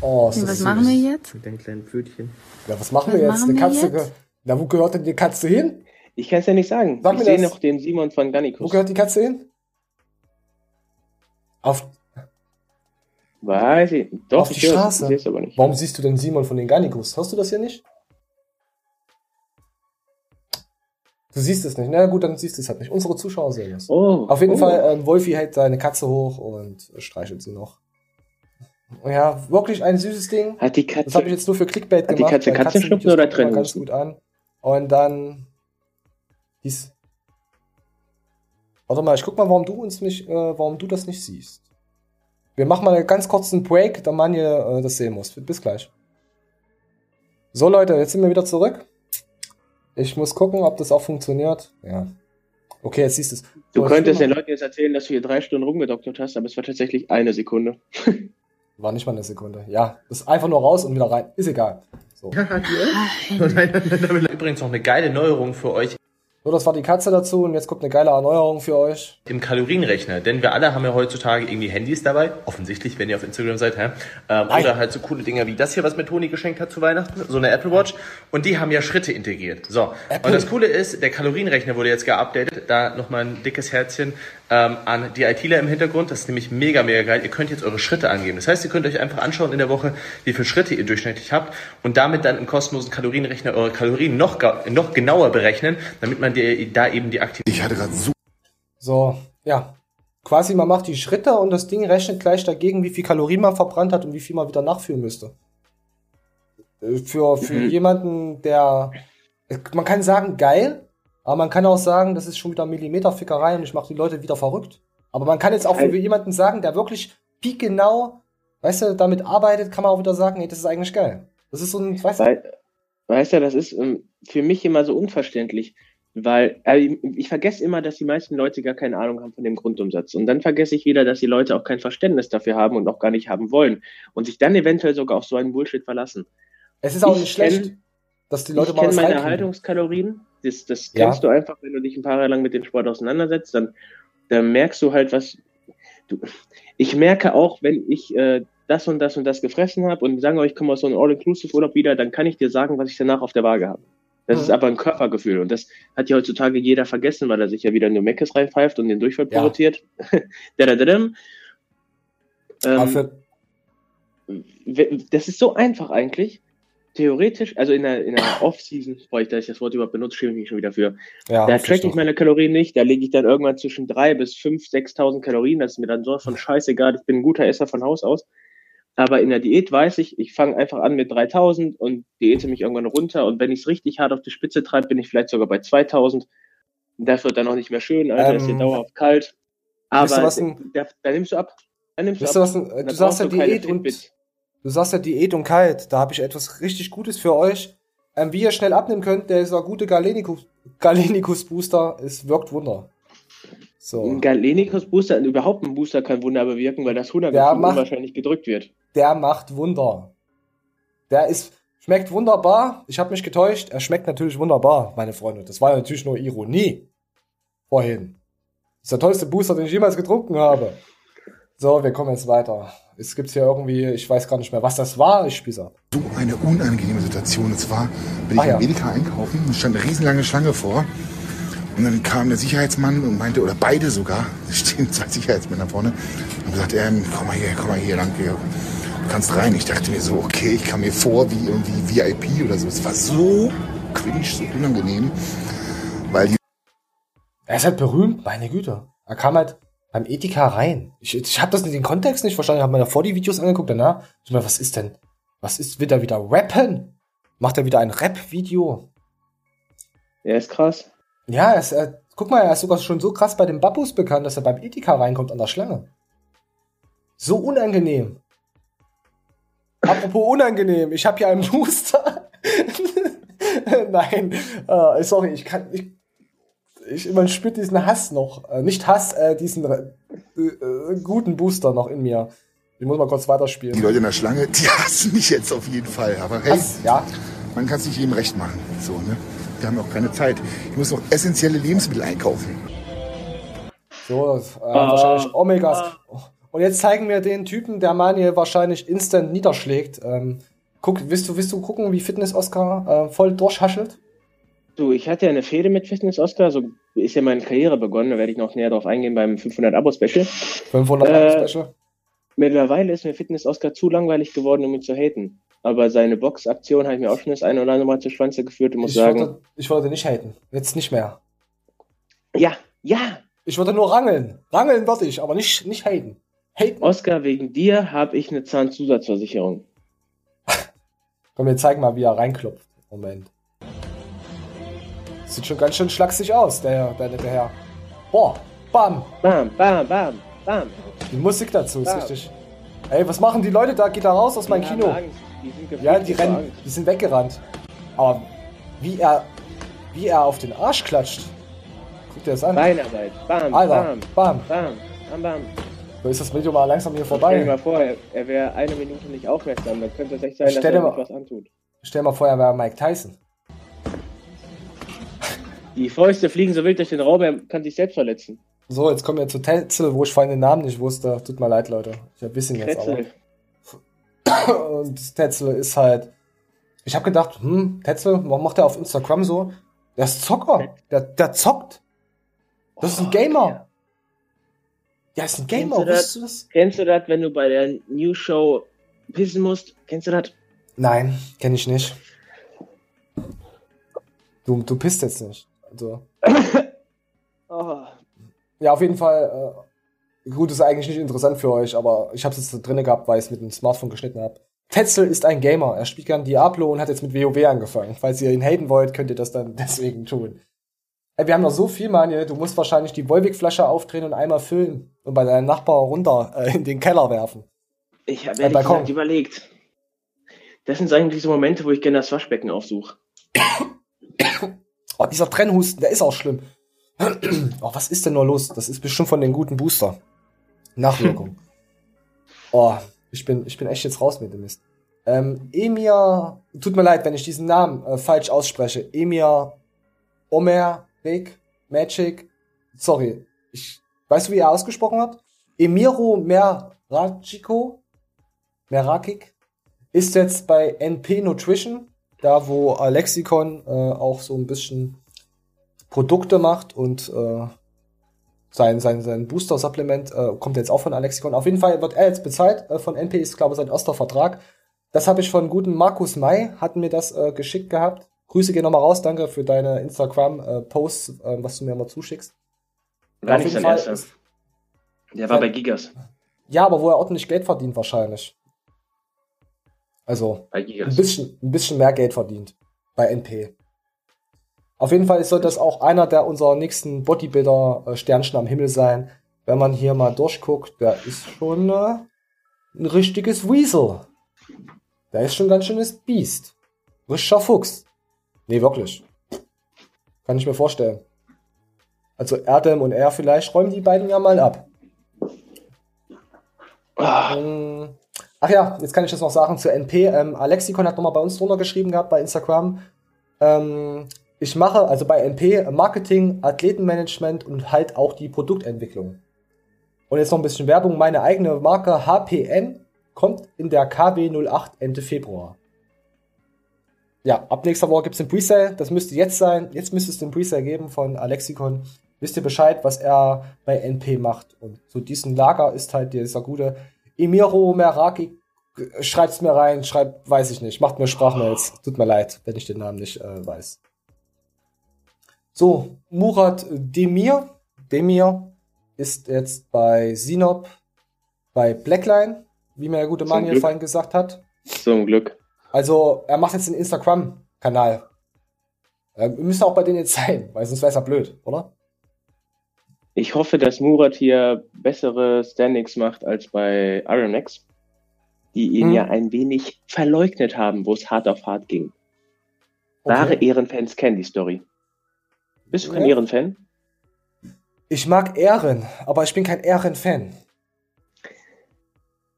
oh, ist das Was süß. machen wir jetzt? Mit deinen kleinen Pfötchen. Ja, was machen Was wir jetzt? machen Eine wir Katze. jetzt? Na, wo gehört denn die Katze hin? Ich kann es ja nicht sagen. Sag ich mir sehe noch den Simon von Wo Gannikus. gehört die Katze hin? Auf, Weiß ich. Doch, Auf die ich Straße? Ich es aber nicht. warum siehst du denn Simon von den Garnikus? Hörst du das hier nicht? Du siehst es nicht. Na gut, dann siehst du es halt nicht. Unsere Zuschauer sehen es. Oh. Auf jeden oh. Fall, ähm, Wolfi hält seine Katze hoch und streichelt sie noch. Ja, wirklich ein süßes Ding. Hat die Das habe ich Katze. jetzt nur für Clickbait Hat die gemacht. Katze weil Katzenschnupfen Katzenvideos oder immer ganz gut an. Und dann dies. Warte mal, ich guck mal, warum du uns nicht, äh, warum du das nicht siehst. Wir machen mal einen ganz kurzen Break, da man hier äh, das sehen muss. Bis gleich. So Leute, jetzt sind wir wieder zurück. Ich muss gucken, ob das auch funktioniert. Ja. Okay, jetzt siehst du es. Du So, könntest den Leuten jetzt erzählen, dass du hier drei Stunden rumgedoktert hast, aber es war tatsächlich eine Sekunde. War nicht mal eine Sekunde. Ja, das ist einfach nur raus und wieder rein. Ist egal. So. übrigens noch eine geile Neuerung für euch So, das war die Katze dazu und jetzt kommt eine geile Erneuerung für euch. im Kalorienrechner, denn wir alle haben ja heutzutage irgendwie Handys dabei, offensichtlich, wenn ihr auf Instagram seid, hä? Ähm, oder halt so coole Dinger wie das hier, was mir Toni geschenkt hat zu Weihnachten, so eine Apple Watch, und die haben ja Schritte integriert. So, Apple. und das Coole ist, der Kalorienrechner wurde jetzt geupdatet, da nochmal ein dickes Herzchen ähm, an die ITler im Hintergrund, das ist nämlich mega, mega geil. Ihr könnt jetzt eure Schritte angeben. Das heißt, ihr könnt euch einfach anschauen in der Woche, wie viele Schritte ihr durchschnittlich habt und damit dann im kostenlosen Kalorienrechner eure Kalorien noch, noch genauer berechnen, damit man die, da eben die Aktivität Ich hatte gerade so So, ja. Quasi man macht die Schritte und das Ding rechnet gleich dagegen, wie viel Kalorien man verbrannt hat und wie viel man wieder nachführen müsste. Äh, Für, für Mhm. jemanden, der. Man kann sagen, geil, aber man kann auch sagen, das ist schon wieder Millimeterfickerei und ich mache die Leute wieder verrückt. Aber man kann jetzt auch für jemanden sagen, der wirklich piekgenau, weißt du, damit arbeitet, kann man auch wieder sagen, ey, das ist eigentlich geil. Das ist so ein, weißt du, weißt du, das ist ähm, für mich immer so unverständlich, weil äh, ich- ich vergesse immer, dass die meisten Leute gar keine Ahnung haben von dem Grundumsatz. Und dann vergesse ich wieder, dass die Leute auch kein Verständnis dafür haben und auch gar nicht haben wollen und sich dann eventuell sogar auf so einen Bullshit verlassen. es ist auch ich nicht schlecht. kenn- dass die Leute ich mal kenne was meine reinkriegen. Erhaltungskalorien. Das, das Ja. kennst du einfach, wenn du dich ein paar Jahre lang mit dem Sport auseinandersetzt, dann, dann merkst du halt, was du. Ich merke auch, wenn ich äh, das und das und das gefressen habe und sagen wir, ich komme aus so einem All-Inclusive-Urlaub wieder, dann kann ich dir sagen, was ich danach auf der Waage habe. Das Mhm. ist aber ein Körpergefühl und das hat ja heutzutage jeder vergessen, weil er sich ja wieder in den Meckes reinpfeift und den Durchfall Ja. provoziert. Ähm, das ist so einfach eigentlich. Theoretisch, also in der, in der Off-Season, bevor ich, dass ich das Wort überhaupt benutze, schäme ich mich schon wieder für. ja, Da track ich meine Kalorien nicht, da lege ich dann irgendwann zwischen 3.000 bis 5.000, 6.000 Kalorien. Das ist mir dann so von scheißegal, ich bin ein guter Esser von Haus aus. Aber in der Diät weiß ich, ich fange einfach an mit 3.000 und diete mich irgendwann runter. Und wenn ich es richtig hart auf die Spitze treibe, bin ich vielleicht sogar bei 2.000. Das wird dann auch nicht mehr schön, Alter, ist hier Ähm, dauerhaft kalt. Aber was da, da nimmst du ab. Da nimmst du ab. was, ein- Da du sagst ja du Diät und Fitbit. Du sagst ja Diät und kalt. Da habe ich etwas richtig Gutes für euch. Ähm, wie ihr schnell abnehmen könnt, der ist ein gute Galenicus, Galenicus Booster. Es wirkt Wunder. So. Ein Galenicus Booster, überhaupt ein Booster kann Wunder bewirken, weil das 100 Ja, macht- wahrscheinlich gedrückt wird. Der macht Wunder. Der ist, schmeckt wunderbar. Ich habe mich getäuscht. Er schmeckt natürlich wunderbar, meine Freunde. Das war natürlich nur Ironie. Vorhin. Das ist der tollste Booster, den ich jemals getrunken habe. So, wir kommen jetzt weiter. Es gibt hier irgendwie, ich weiß gar nicht mehr, was das war. Ich spiel's ab. so eine unangenehme Situation. Und zwar bin ich Ach ja. im Edeka einkaufen und stand eine riesenlange Schlange vor. Und dann kam der Sicherheitsmann und meinte, oder beide sogar, es stehen zwei Sicherheitsmänner vorne, und gesagt, ähm, komm mal hier, komm mal hier lang, hier. du kannst rein. Ich dachte mir so, okay, ich kam mir vor wie irgendwie VIP oder so. Es war so cringe, so unangenehm, weil die Er ist halt berühmt, meine Güte. Er kam halt beim Ethika rein. Ich, ich habe das in den Kontext nicht verstanden. Ich habe mir davor die Videos angeguckt, danach. Ich meine, was ist denn? Was ist, wird er wieder rappen? Macht er wieder ein Rap-Video? Ja, ist krass. Ja, er ist, äh, guck mal, er ist sogar schon so krass bei den Babus bekannt, dass er beim Ethika reinkommt an der Schlange. So unangenehm. Apropos unangenehm, ich habe hier einen Booster. Nein, äh, sorry, ich kann, ich, ich man spürt diesen Hass noch, äh, nicht Hass, äh, diesen äh, äh, guten Booster noch in mir. Ich muss mal kurz die weiterspielen. Leute in der Schlange, die hassen mich jetzt auf jeden Fall. Aber hey, Hass, ja, man kann es nicht jedem recht machen. So, ne? Wir haben auch keine Zeit. Ich muss noch essentielle Lebensmittel einkaufen. So, äh, wahrscheinlich Omegas. Und jetzt zeigen wir den Typen, der Manuel wahrscheinlich instant niederschlägt. Ähm, guck, willst du, willst du gucken, wie Fitness Oscar äh, voll durchhaschelt? Du, ich hatte ja eine Fehde mit Fitness Oscar, so ist ja meine Karriere begonnen, da werde ich noch näher drauf eingehen beim 500 Abo Special. 500 Äh, Special. Mittlerweile ist mir Fitness Oscar zu langweilig geworden, um ihn zu haten. Aber seine Boxaktion habe ich mir auch schon das eine oder andere Mal zu Schwanze geführt und muss Ich sagen, würde, ich würde nicht haten. Jetzt nicht mehr. ja, ja, Ich würde nur rangeln. Rangeln würde ich, aber nicht, nicht haten. Haten. Oscar, wegen dir habe ich eine Zahnzusatzversicherung. Komm, wir zeigen mal, wie er reinklopft. Moment. Sieht schon ganz schön schlaksig aus, der, der nette Herr. Boah, bam. Bam, bam, bam, bam. Die Musik dazu ist Bam. richtig. Ey, was machen die Leute da? Geht da raus aus meinem Die Kino. Angst. Die sind Ja, die rennen, Angst. die sind weggerannt. Aber wie er, wie er auf den Arsch klatscht. Guck dir das an. Beinarbeit. Bam, Alter, bam, bam. bam, bam, bam. So ist das Video mal langsam hier Stell dir mal vorbei. vor, er, er wäre eine Minute nicht aufmerksam, dann könnte es echt sein, dass Stell er dir mal- was antut. Stell mal vor, er wäre Mike Tyson. Die Fäuste fliegen so wild durch den Raum, er kann sich selbst verletzen. So, jetzt kommen wir zu Tetzel, wo ich vorhin den Namen nicht wusste. Tut mir leid, Leute. Ich hab wissen jetzt Kretzel. aber. Und Tetzel ist halt. Ich habe gedacht, hm, Tetzel, warum macht er auf Instagram so? Der ist Zocker. Der, der zockt. Das ist ein Gamer. Ja, ist ein Gamer. Kennst du das? Du das? Kennst du das, wenn du bei der New Show pissen musst? Kennst du das? Nein, kenne ich nicht. Du, du pisst jetzt nicht. Also. Oh, Ja, auf jeden Fall. Äh, gut, ist eigentlich nicht interessant für euch, aber ich habe es jetzt da drinne gehabt, weil ich es mit dem Smartphone geschnitten habe. Tetzel ist ein Gamer. Er spielt gern Diablo und hat jetzt mit WoW angefangen. Falls ihr ihn haten wollt, könnt ihr das dann deswegen tun. Ey, wir haben noch so viel, Manje. Du musst wahrscheinlich die Wolwig-Flasche aufdrehen und einmal füllen und bei deinem Nachbar runter äh, in den Keller werfen. ich habe Ein ehrlich gesagt überlegt. Das sind eigentlich so Momente, wo ich gerne das Waschbecken aufsuche. Oh, dieser Trennhusten, der ist auch schlimm. oh, was ist denn nur los? Das ist bestimmt von den guten Booster. Nachwirkung. oh, ich bin, ich bin echt jetzt raus mit dem Mist. Ähm, Emir, tut mir leid, wenn ich diesen Namen äh, falsch ausspreche. Emir Omer Reg Magic. Sorry. Ich, weißt du, wie er ausgesprochen hat? Emiro Merachiko Merakik ist jetzt bei NP Nutrition, da wo Alexicon äh, auch so ein bisschen Produkte macht und äh, sein, sein, sein Booster-Supplement äh, kommt jetzt auch von Alexicon. Auf jeden Fall wird er jetzt bezahlt äh, von NP, ist glaube ich sein erster Vertrag. Das habe ich von guten Markus May, hatten mir das äh, geschickt gehabt. Grüße gehen nochmal raus, danke für deine Instagram-Posts, äh, was du mir immer zuschickst. War nicht sein erster. Der war bei Gigas. Ja, aber wo er ordentlich Geld verdient wahrscheinlich. Also ein bisschen, ein bisschen mehr Geld verdient bei NP. Auf jeden Fall soll das auch einer der unserer nächsten Bodybuilder-Sternchen am Himmel sein. Wenn man hier mal durchguckt, der ist schon äh, ein richtiges Weasel. Der ist schon ein ganz schönes Biest. Richtiger Fuchs. Nee, wirklich. Kann ich mir vorstellen. Also Erdem und er vielleicht räumen die beiden ja mal ab. Ähm, Ach ja, jetzt kann ich das noch sagen zu NP. Ähm, Alexikon hat nochmal bei uns drunter geschrieben gehabt bei Instagram. Ähm, ich mache also bei NP Marketing, Athletenmanagement und halt auch die Produktentwicklung. Und jetzt noch ein bisschen Werbung. Meine eigene Marke HPN kommt in der KW08 Ende Februar. Ja, ab nächster Woche gibt's den Presale. Das müsste jetzt sein. Jetzt müsste es den Presale geben von Alexikon. Wisst ihr Bescheid, was er bei NP macht. Und zu diesem Lager ist halt dieser gute Emiro Meraki. Schreibt's mir rein, schreibt, weiß ich nicht. Macht mir Sprachmails. Tut mir leid, wenn ich den Namen nicht äh, weiß. So, Murat Demir. Demir ist jetzt bei Sinop, bei Blackline, wie mir der gute Zum Mann hier vorhin gesagt hat. Zum Glück. Also, er macht jetzt einen Instagram-Kanal. Äh, müsste auch bei denen jetzt sein, weil sonst wäre es ja blöd, oder? Ich hoffe, dass Murat hier bessere Standings macht als bei Iron Max, die ihn Hm. ja ein wenig verleugnet haben, wo es hart auf hart ging. Wahre Okay. Ehrenfans kennen die Story. Bist du kein Ja. Ehrenfan? Ich mag Ehren, aber ich bin kein Ehren-Fan.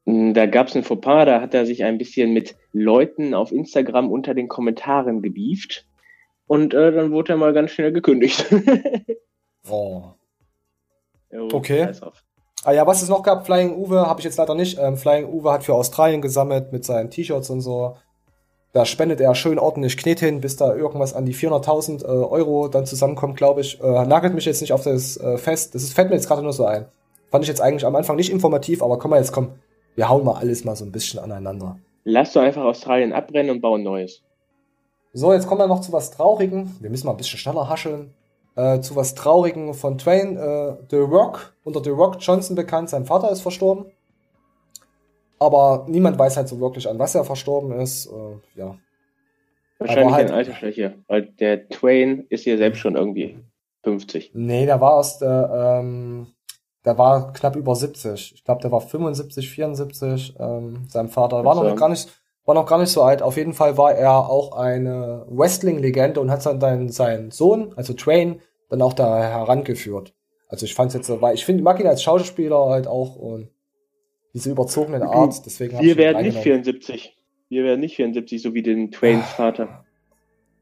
Mm, Da gab es ein Fauxpas, da hat er sich ein bisschen mit Leuten auf Instagram unter den Kommentaren gebieft. Und äh, dann wurde er mal ganz schnell gekündigt. Oh. Jo, Okay. Ah ja, was es noch gab, Flying Uwe, habe ich jetzt leider nicht. Ähm, Flying Uwe hat für Australien gesammelt mit seinen T-Shirts und so. Da spendet er schön ordentlich Knet hin, bis da irgendwas an die 400.000 äh, Euro dann zusammenkommt, glaube ich. Äh, nagelt mich jetzt nicht auf das äh, fest. Das ist, fällt mir jetzt gerade nur so ein. Fand ich jetzt eigentlich am Anfang nicht informativ, aber komm mal jetzt, komm. Wir hauen mal alles mal so ein bisschen aneinander. Lass doch einfach Australien abbrennen und bauen Neues. So, jetzt kommen wir noch zu was Traurigen. Wir müssen mal ein bisschen schneller hascheln. Äh, zu was Traurigen von Twain. Äh, The Rock, unter The Rock Johnson bekannt, sein Vater ist verstorben. Aber niemand weiß halt so wirklich, an was er verstorben ist. Äh, ja. Wahrscheinlich halt- ein Altersschwäche, weil der Twain ist ja selbst schon irgendwie 50. Nee, der war aus der, ähm, der war knapp über 70. Ich glaube, der war 75, 74. Ähm, sein Vater war noch gar nicht, war noch gar nicht so alt. Auf jeden Fall war er auch eine Wrestling-Legende und hat dann seinen, seinen Sohn, also Train, dann auch da herangeführt. Also ich fand's jetzt, so- weil ich finde, mag ihn als Schauspieler halt auch und diese überzogene Art. Deswegen Wir werden nicht reingenommen. 74. Wir werden nicht 74, so wie den Twains Vater.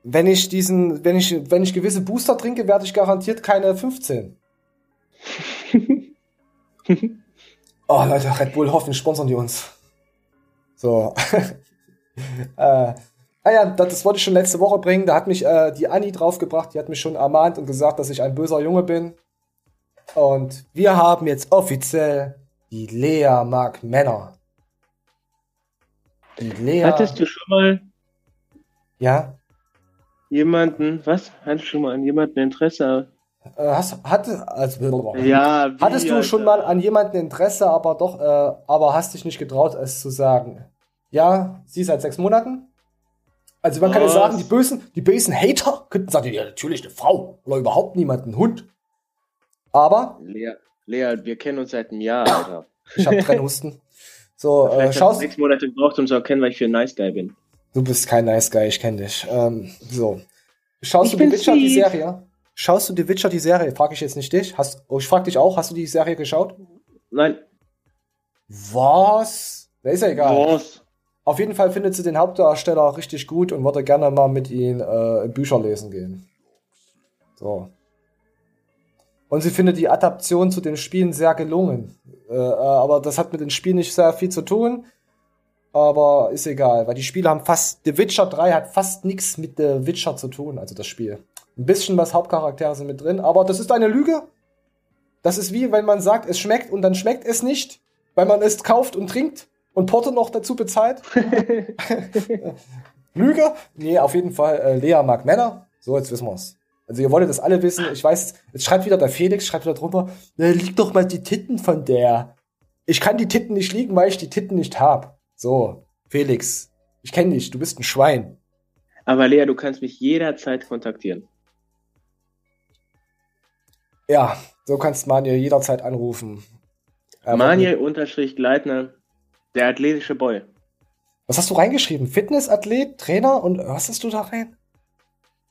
Wenn ich diesen, wenn ich, wenn ich gewisse Booster trinke, werde ich garantiert keine 15. Oh, Leute, Red Bull, hoffentlich sponsern die uns. So. äh, ah ja, das, wollte ich schon letzte Woche bringen. Da hat mich äh, die Anni draufgebracht. Die hat mich schon ermahnt und gesagt, dass ich ein böser Junge bin. Und wir haben jetzt offiziell die Lea mag Männer. Die Lea. Hattest du schon mal Ja. jemanden, was? Hattest du schon mal an jemanden Interesse? Äh, hast, hatte, also, Ja, Hattest du schon mal an jemanden Interesse, aber doch, äh, aber hast dich nicht getraut, es zu sagen? Ja, sie seit sechs Monaten. Also man kann ja sagen, die bösen, die bösen Hater könnten sagen, ja natürlich eine Frau oder überhaupt niemanden, ein Hund. Aber Lea, Lea, wir kennen uns seit einem Jahr, Alter. ich habe Trennhusten. So, äh, hast du schaust, sechs Monate gebraucht, um zu erkennen, weil ich für ein Nice Guy bin. du bist kein Nice Guy, ich kenne dich. Ähm, so, schaust Ich du die bin Witcher die. Serie? Schaust du die Witcher die Serie? Frag ich jetzt nicht dich. Hast, oh, ich frag dich auch. Hast du die Serie geschaut? Nein, Was? Na, ist ja egal. was? Auf jeden Fall findet sie den Hauptdarsteller richtig gut und würde gerne mal mit ihm äh, Bücher lesen gehen. So. Und sie findet die Adaption zu den Spielen sehr gelungen. Äh, äh, aber das hat mit den Spielen nicht sehr viel zu tun. Aber ist egal, weil die Spiele haben fast. The Witcher 3 hat fast nichts mit The Witcher zu tun, also das Spiel. Ein bisschen was Hauptcharaktere sind mit drin, aber das ist eine Lüge. Das ist wie, wenn man sagt, es schmeckt und dann schmeckt es nicht, weil man es kauft und trinkt und Porto noch dazu bezahlt. Lüge? Nee, auf jeden Fall, äh, Lea mag Männer. So, jetzt wissen wir's. Also ihr wolltet das alle wissen. Ich weiß, jetzt schreibt wieder der Felix, schreibt wieder drunter, äh, lieg doch mal die Titten von der. Ich kann die Titten nicht liegen, weil ich die Titten nicht hab. So, Felix, ich kenne dich, du bist ein Schwein. Aber Lea, du kannst mich jederzeit kontaktieren. Ja, so kannst Manuel jederzeit anrufen. Er der athletische Boy. Was hast du reingeschrieben? Fitnessathlet, Trainer und was hast du da rein?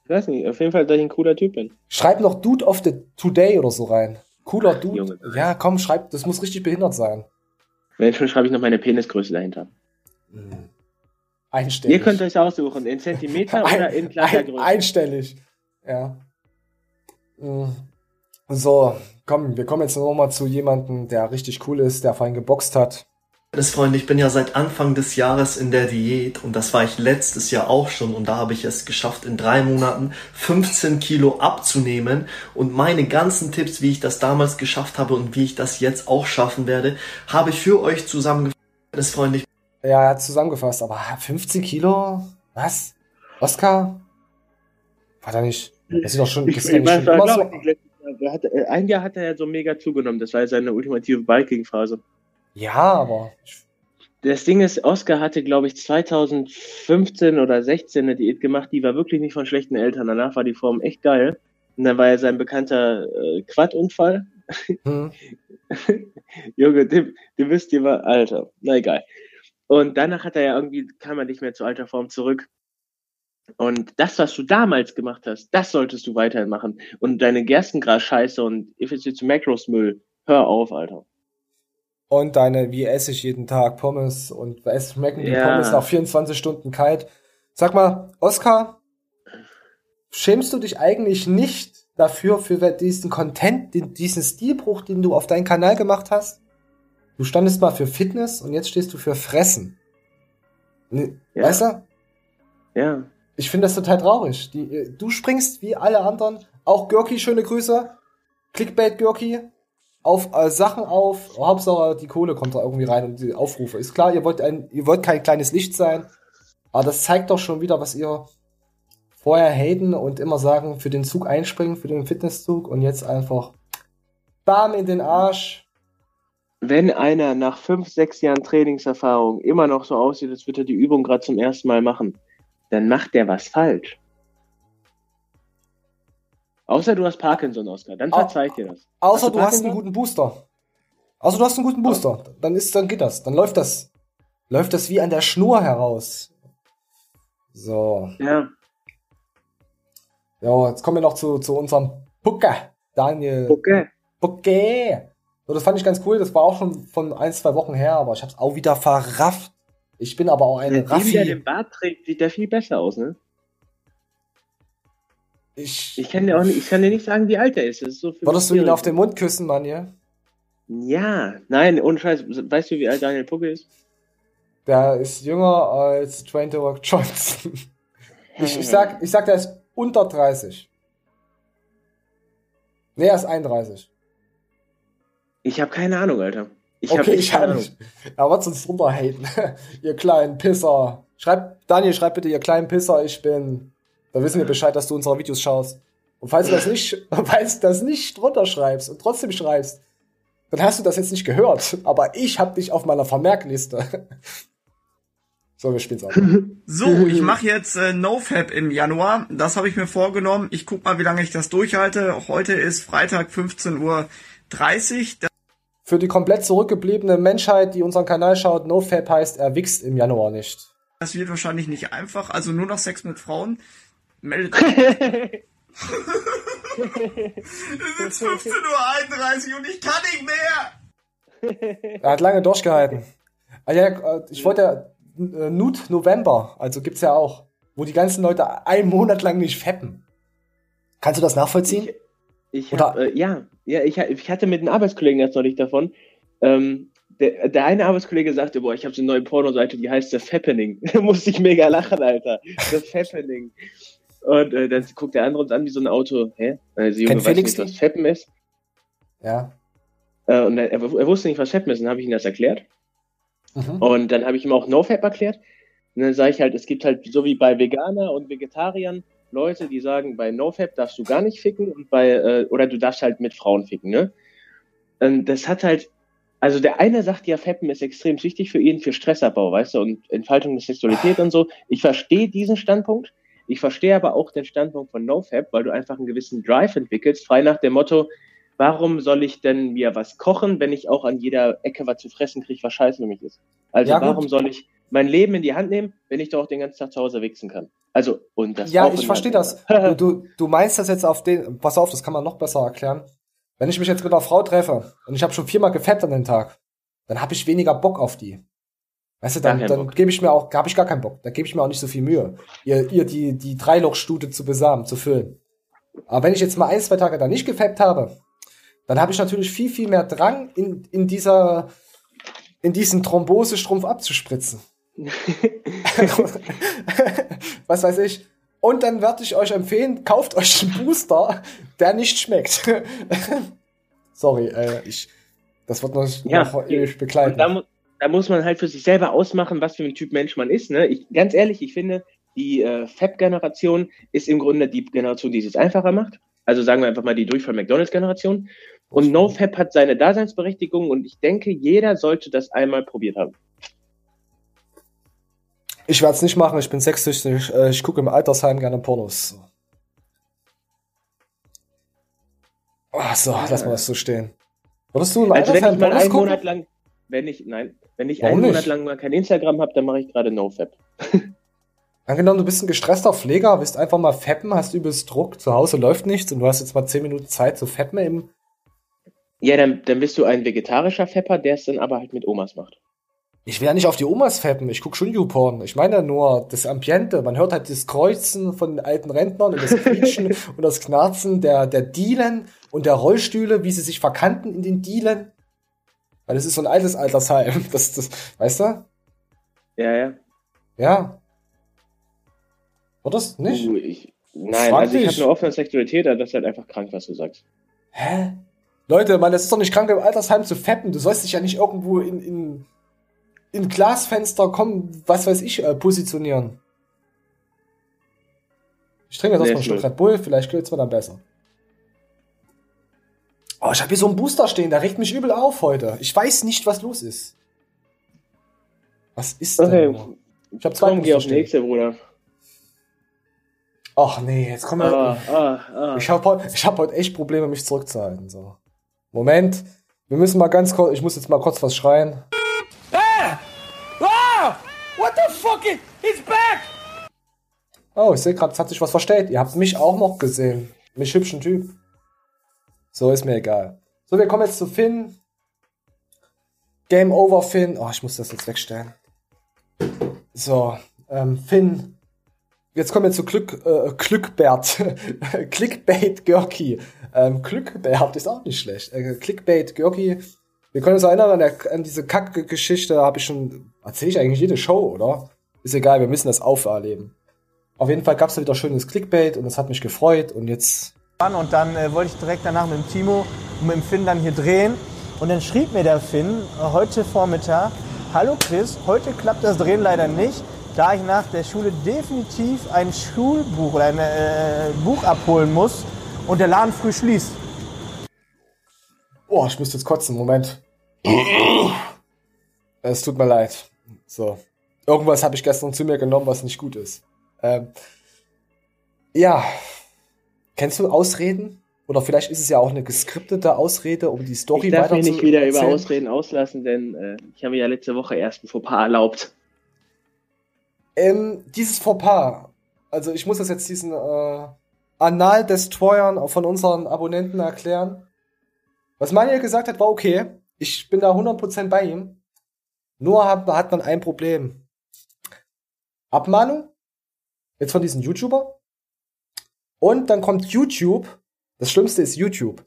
Ich weiß nicht, auf jeden Fall, dass ich ein cooler Typ bin. Schreib noch Dude of the Today oder so rein. Cooler Dude. Junge. Ja, komm, schreib, das muss richtig behindert sein. Wenn schon, schreibe ich noch meine Penisgröße dahinter. Einstellig. Ihr könnt euch aussuchen, in Zentimeter oder in ein, Kleidergröße. einstellig. Ja. Mm. So, komm, wir kommen jetzt nochmal zu jemandem, der richtig cool ist, der vorhin geboxt hat. Freunde, ich bin ja seit Anfang des Jahres in der Diät und das war ich letztes Jahr auch schon und da habe ich es geschafft, in drei Monaten 15 Kilo abzunehmen und meine ganzen Tipps, wie ich das damals geschafft habe und wie ich das jetzt auch schaffen werde, habe ich für euch zusammengefasst. Freunde, ich Ja, er hat zusammengefasst, aber 15 Kilo? Was? Oscar? War da nicht. Das ist doch schon, das ist Ich schon immer so. Ein Jahr hat er ja so mega zugenommen. Das war ja seine ultimative Biking-Phase. Ja, aber. Das Ding ist, Oscar hatte, glaube ich, 2015 oder 16 eine Diät gemacht, die war wirklich nicht von schlechten Eltern. Danach war die Form echt geil. Und dann war ja sein bekannter äh, Quad-Unfall. Hm. Junge, dem, dem wisst ihr mal, Alter. Na egal. Und danach hat er ja irgendwie, kam er nicht mehr zu alter Form zurück. Und das, was du damals gemacht hast, das solltest du weiterhin machen. Und deine Gerstengras-Scheiße und Effizienz Macros-Müll, hör auf, Alter. Und deine, wie esse ich jeden Tag Pommes und es schmecken die Ja. Pommes nach 24 Stunden kalt. Sag mal, Oscar, schämst du dich eigentlich nicht dafür, für diesen Content, diesen Stilbruch, den du auf deinen Kanal gemacht hast? Du standest mal für Fitness und jetzt stehst du für Fressen. Ne, Ja. Weißt du? Ja. Ich finde das total traurig. Die, äh, du springst wie alle anderen, auch Görki, schöne Grüße. Clickbait Görki, auf äh, Sachen auf. Hauptsache die Kohle kommt da irgendwie rein und die Aufrufe. Ist klar, ihr wollt ein, ihr wollt kein kleines Licht sein, aber das zeigt doch schon wieder, was ihr vorher haten und immer sagen, für den Zug einspringen, für den Fitnesszug und jetzt einfach Bam in den Arsch. Wenn einer nach fünf, sechs Jahren Trainingserfahrung immer noch so aussieht, als würde er die Übung gerade zum ersten Mal machen, dann macht der was falsch. Außer du hast Parkinson, Oscar. Dann verzeih ich dir das. Außer Hast du du hast einen guten Booster. Außer du hast einen guten Booster. Dann ist, dann geht das. Dann läuft das. Läuft das wie an der Schnur heraus. So. Ja. Ja, jetzt kommen wir noch zu, zu unserem Pucke. Daniel. Okay. Pucke. So, das fand ich ganz cool. Das war auch schon von ein, zwei Wochen her, aber ich hab's auch wieder verrafft. Ich bin aber auch eine Seitdem der Raffi. den Bart trägt, sieht der viel besser aus, ne? Ich, Ich kann dir auch nicht, ich kann dir nicht sagen, wie alt er ist. Ist so würdest du ihn auf den Mund küssen, Manje? Ja, nein, ohne Scheiß. Weißt du, wie alt Daniel Pucke ist? Der ist jünger als Dwayne The Rock Johnson. Ich, ich, sag, ich sag, der ist unter 30. Nee, er ist 31. Ich habe keine Ahnung, Alter. Ich hab okay, echt ich keine hab nicht. Er wird uns drunter haten. ihr kleinen Pisser. Schreib, Daniel, schreib bitte, ihr kleinen Pisser, ich bin. Da wissen wir Bescheid, dass du unsere Videos schaust. Und falls du das nicht, falls du das nicht drunter schreibst und trotzdem schreibst, dann hast du das jetzt nicht gehört. Aber ich hab dich auf meiner Vermerkliste. so, wir spielen's ab. So, ich mache jetzt äh, NoFap im Januar. Das habe ich mir vorgenommen. Ich guck mal, wie lange ich das durchhalte. Heute ist Freitag 15.30 Uhr. Für die komplett zurückgebliebene Menschheit, die unseren Kanal schaut, NoFap heißt, er wächst im Januar nicht. Das wird wahrscheinlich nicht einfach. Also nur noch Sex mit Frauen. Meldet euch. es ist 15.31 Uhr und ich kann nicht mehr. Er hat lange durchgehalten. Ah, ja, äh, ich wollte ja, äh, Nude November, also gibt's ja auch, wo die ganzen Leute einen Monat lang nicht feppen. Kannst du das nachvollziehen? Ich Oder- hab, äh, ja, ja ich, ich hatte mit einem Arbeitskollegen jetzt neulich davon. Ähm, der, der eine Arbeitskollege sagte, boah, ich habe so eine neue Pornoseite, die heißt The Fappening. da musste ich mega lachen, Alter. The Fappening. Und äh, dann guckt der andere uns an wie so ein Auto. Hä? Also, Junge, Kennt Felix nicht, was Fappen ist? Ja. Äh, und er, er wusste nicht, was Fappen ist. Dann habe ich ihm das erklärt. Mhm. Und dann habe ich ihm auch NoFap erklärt. Und dann sage ich halt, es gibt halt so wie bei Veganer und Vegetariern Leute, die sagen, bei NoFap darfst du gar nicht ficken und bei, äh, oder du darfst halt mit Frauen ficken, ne? Und das hat halt, also der eine sagt ja, Fappen ist extrem wichtig für ihn, für Stressabbau, weißt du, und Entfaltung der Sexualität und so. Ich verstehe diesen Standpunkt. Ich verstehe aber auch den Standpunkt von NoFap, weil du einfach einen gewissen Drive entwickelst, frei nach dem Motto, warum soll ich denn mir was kochen, wenn ich auch an jeder Ecke was zu fressen kriege, was scheiße für mich ist? Also Ja, gut. warum soll ich mein Leben in die Hand nehmen, wenn ich doch auch den ganzen Tag zu Hause wichsen kann? Also, und das Ja, auch ich verstehe das. Du, du, meinst das jetzt auf den. Pass auf, das kann man noch besser erklären. Wenn ich mich jetzt mit einer Frau treffe und ich habe schon viermal gefappt an den Tag, dann habe ich weniger Bock auf die. Weißt du, dann, dann gebe ich mir auch, habe ich gar keinen Bock. Da gebe ich mir auch nicht so viel Mühe, ihr, ihr die, die Dreilochstute zu besamen, zu füllen. Aber wenn ich jetzt mal ein, zwei Tage da nicht gefappt habe, dann habe ich natürlich viel, viel mehr Drang, in, in dieser, in diesen Thrombosestrumpf abzuspritzen. Was weiß ich. Und dann würde ich euch empfehlen, kauft euch einen Booster, der nicht schmeckt. Sorry, äh, ich, das wird noch, Ja, noch ewig begleiten. Da, mu- da muss man halt für sich selber ausmachen, was für ein Typ Mensch man ist. Ne? Ich, ganz ehrlich, ich finde, die äh, Fab-Generation ist im Grunde die Generation, die es jetzt einfacher macht. Also sagen wir einfach mal die Durchfall-McDonalds-Generation. Und NoFap hat seine Daseinsberechtigung und ich denke, jeder sollte das einmal probiert haben. Ich werde es nicht machen, ich bin sexsüchtig. Äh, ich gucke im Altersheim gerne Pornos. Oh, so, lass mal das so stehen. Würdest du im Also wenn Altersheim ich mal Pornos einen gucken? Monat lang, wenn ich, nein, wenn ich Warum einen nicht? Monat lang mal kein Instagram habe, dann mache ich gerade NoFap. Angenommen, du bist ein gestresster Pfleger, willst einfach mal feppen, hast übelst Druck, zu Hause läuft nichts und du hast jetzt mal 10 Minuten Zeit zu feppen im. Ja, dann, dann bist du ein vegetarischer Fapper, der es dann aber halt mit Omas macht. Ich will ja nicht auf die Omas feppen, ich guck schon YouPorn. Ich meine ja nur das Ambiente. Man hört halt das Kreuzen von den alten Rentnern und das Quietschen und das Knarzen der, der Dielen und der Rollstühle, wie sie sich verkanten in den Dielen. Weil das ist so ein altes Altersheim. Das, das, weißt du? Ja, ja. Ja. Oder das nicht? Uh, ich, nein, Frag also ich habe eine offene Sexualität, aber das ist halt einfach krank, was du sagst. Hä? Leute, man, das ist doch nicht krank im Altersheim zu feppen. Du sollst dich ja nicht irgendwo in, in, in Glasfenster kommen, was weiß ich, äh, positionieren. Ich trinke jetzt erstmal Schluck ist Red Bull, vielleicht geht's mir dann besser. Oh, ich habe hier so einen Booster stehen, der regt mich übel auf heute. Ich weiß nicht, was los ist. Was ist Okay. denn? nur? Ich habe zwei Komm, Booster stehen. nächste, Bruder. Ach nee, jetzt kommen wir. Ah, ah, ah. Ich habe heute, ich hab heute echt Probleme, mich zurückzuhalten. So. Moment, wir müssen mal ganz kurz, ich muss jetzt mal kurz was schreien. What the fuck? It? He's back! Oh, ich sehe gerade, es hat sich was verstellt. Ihr habt mich auch noch gesehen. Mich hübschen Typ. So, ist mir egal. So, wir kommen jetzt zu Finn. Game over, Finn. Oh, ich muss das jetzt wegstellen. So, ähm, Finn. Jetzt kommen wir zu Glück, äh, Glückbert. Clickbait Görki. Ähm, Glückbert ist auch nicht schlecht. Äh, Clickbait Görki. Wir können uns erinnern an, der, an diese Kackgeschichte, habe ich schon, erzähle ich eigentlich jede Show, oder? Ist egal, wir müssen das auferleben. Auf jeden Fall gab's da wieder schönes Clickbait und das hat mich gefreut und jetzt und dann äh, wollte ich direkt danach mit dem Timo und mit dem Finn dann hier drehen. Und dann schrieb mir der Finn äh, heute Vormittag, Hallo Chris, heute klappt das Drehen leider nicht, da ich nach der Schule definitiv ein Schulbuch oder ein äh, Buch abholen muss und der Laden früh schließt. Oh, ich müsste jetzt kotzen, Moment. Es tut mir leid. So. Irgendwas habe ich gestern zu mir genommen, was nicht gut ist. Ähm, ja. Kennst du Ausreden? Oder vielleicht ist es ja auch eine geskriptete Ausrede, um die Story Ich darf weiter mich zu nicht wieder über erzählen. Ausreden auslassen, denn äh, ich habe mir ja letzte Woche erst ein Fauxpas erlaubt. Ähm, dieses Fauxpas. Also ich muss das jetzt diesen äh, Anal-Destroyern von unseren Abonnenten erklären. Was Manuel gesagt hat, war okay. Ich bin da 100% bei ihm. Nur hat, hat man ein Problem. Abmahnung. Jetzt von diesem YouTuber. Und dann kommt YouTube. Das Schlimmste ist YouTube.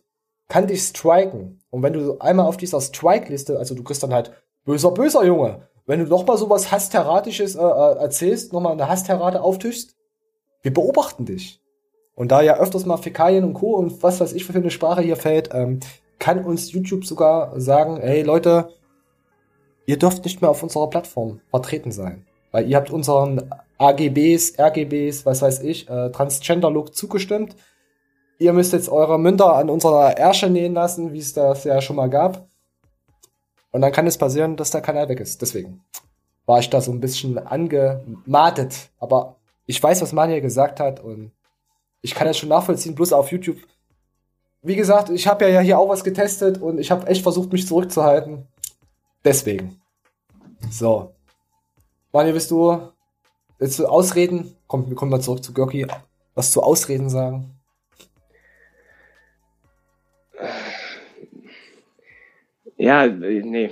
Kann dich striken. Und wenn du einmal auf dieser Strike-Liste, also du kriegst dann halt böser, böser Junge. Wenn du nochmal sowas Hassteratisches äh, äh, erzählst, nochmal eine Hassterate auftischst, wir beobachten dich. Und da ja öfters mal Fäkalien und Co. und was weiß ich für eine Sprache hier fällt, ähm, kann uns YouTube sogar sagen, hey Leute, ihr dürft nicht mehr auf unserer Plattform vertreten sein. Weil ihr habt unseren AGBs, RGBs, was weiß ich, äh, Transgender-Look zugestimmt. Ihr müsst jetzt eure Münder an unserer Ärsche nähen lassen, wie es das ja schon mal gab. Und dann kann es passieren, dass der Kanal weg ist. Deswegen war ich da so ein bisschen angematet. Aber ich weiß, was Manja gesagt hat und ich kann das schon nachvollziehen, bloß auf YouTube. Wie gesagt, ich habe ja hier auch was getestet und ich habe echt versucht, mich zurückzuhalten. Deswegen. So. Manja, willst du jetzt zu Ausreden? Komm, wir kommen mal zurück zu Görki. Was zu Ausreden sagen? Ja, äh, nee.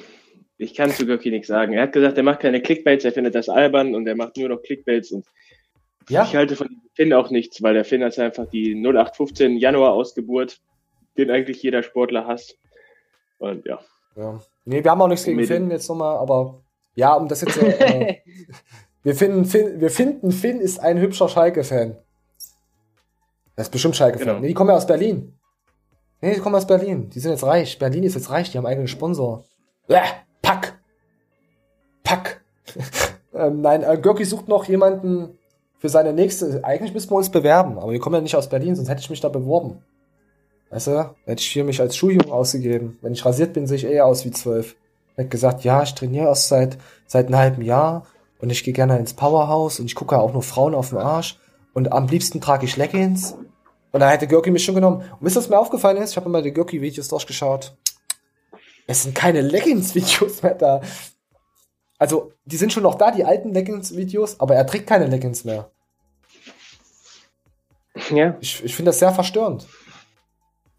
Ich kann zu Görki nichts sagen. Er hat gesagt, er macht keine Clickbaits, er findet das albern und er macht nur noch Clickbaits und Ja. ich halte von Finn auch nichts, weil der Finn ist einfach die 0815 Januar Ausgeburt, den eigentlich jeder Sportler hasst. Und ja. Ja. Nee, wir haben auch nichts gegen Finn jetzt nochmal, aber ja, um das jetzt. Äh, wir, finden Finn, wir finden, Finn ist ein hübscher Schalke-Fan. Das ist bestimmt Schalke-Fan. Genau. Nee, die kommen ja aus Berlin. Nee, die kommen aus Berlin. Die sind jetzt reich. Berlin ist jetzt reich, die haben eigenen Sponsor. Bäh, Pack! Pack! ähm, nein, äh, Görki sucht noch jemanden für seine nächste. Eigentlich müssen wir uns bewerben, aber wir kommen ja nicht aus Berlin, sonst hätte ich mich da beworben. Weißt du, hätte ich hier mich als Schuljung ausgegeben. Wenn ich rasiert bin, sehe ich eher aus wie zwölf. Hätte gesagt, ja, ich trainiere erst seit, seit einem halben Jahr und ich gehe gerne ins Powerhouse und ich gucke auch nur Frauen auf den Arsch und am liebsten trage ich Leggings. Und da hätte Görki mich schon genommen. Und wisst ihr, was mir aufgefallen ist? Ich habe mal die Görki-Videos durchgeschaut. Es sind keine Leggings-Videos mehr da. Also, die sind schon noch da, die alten Leggings-Videos, aber er trägt keine Leggings mehr. Ja, Ich, ich finde das sehr verstörend.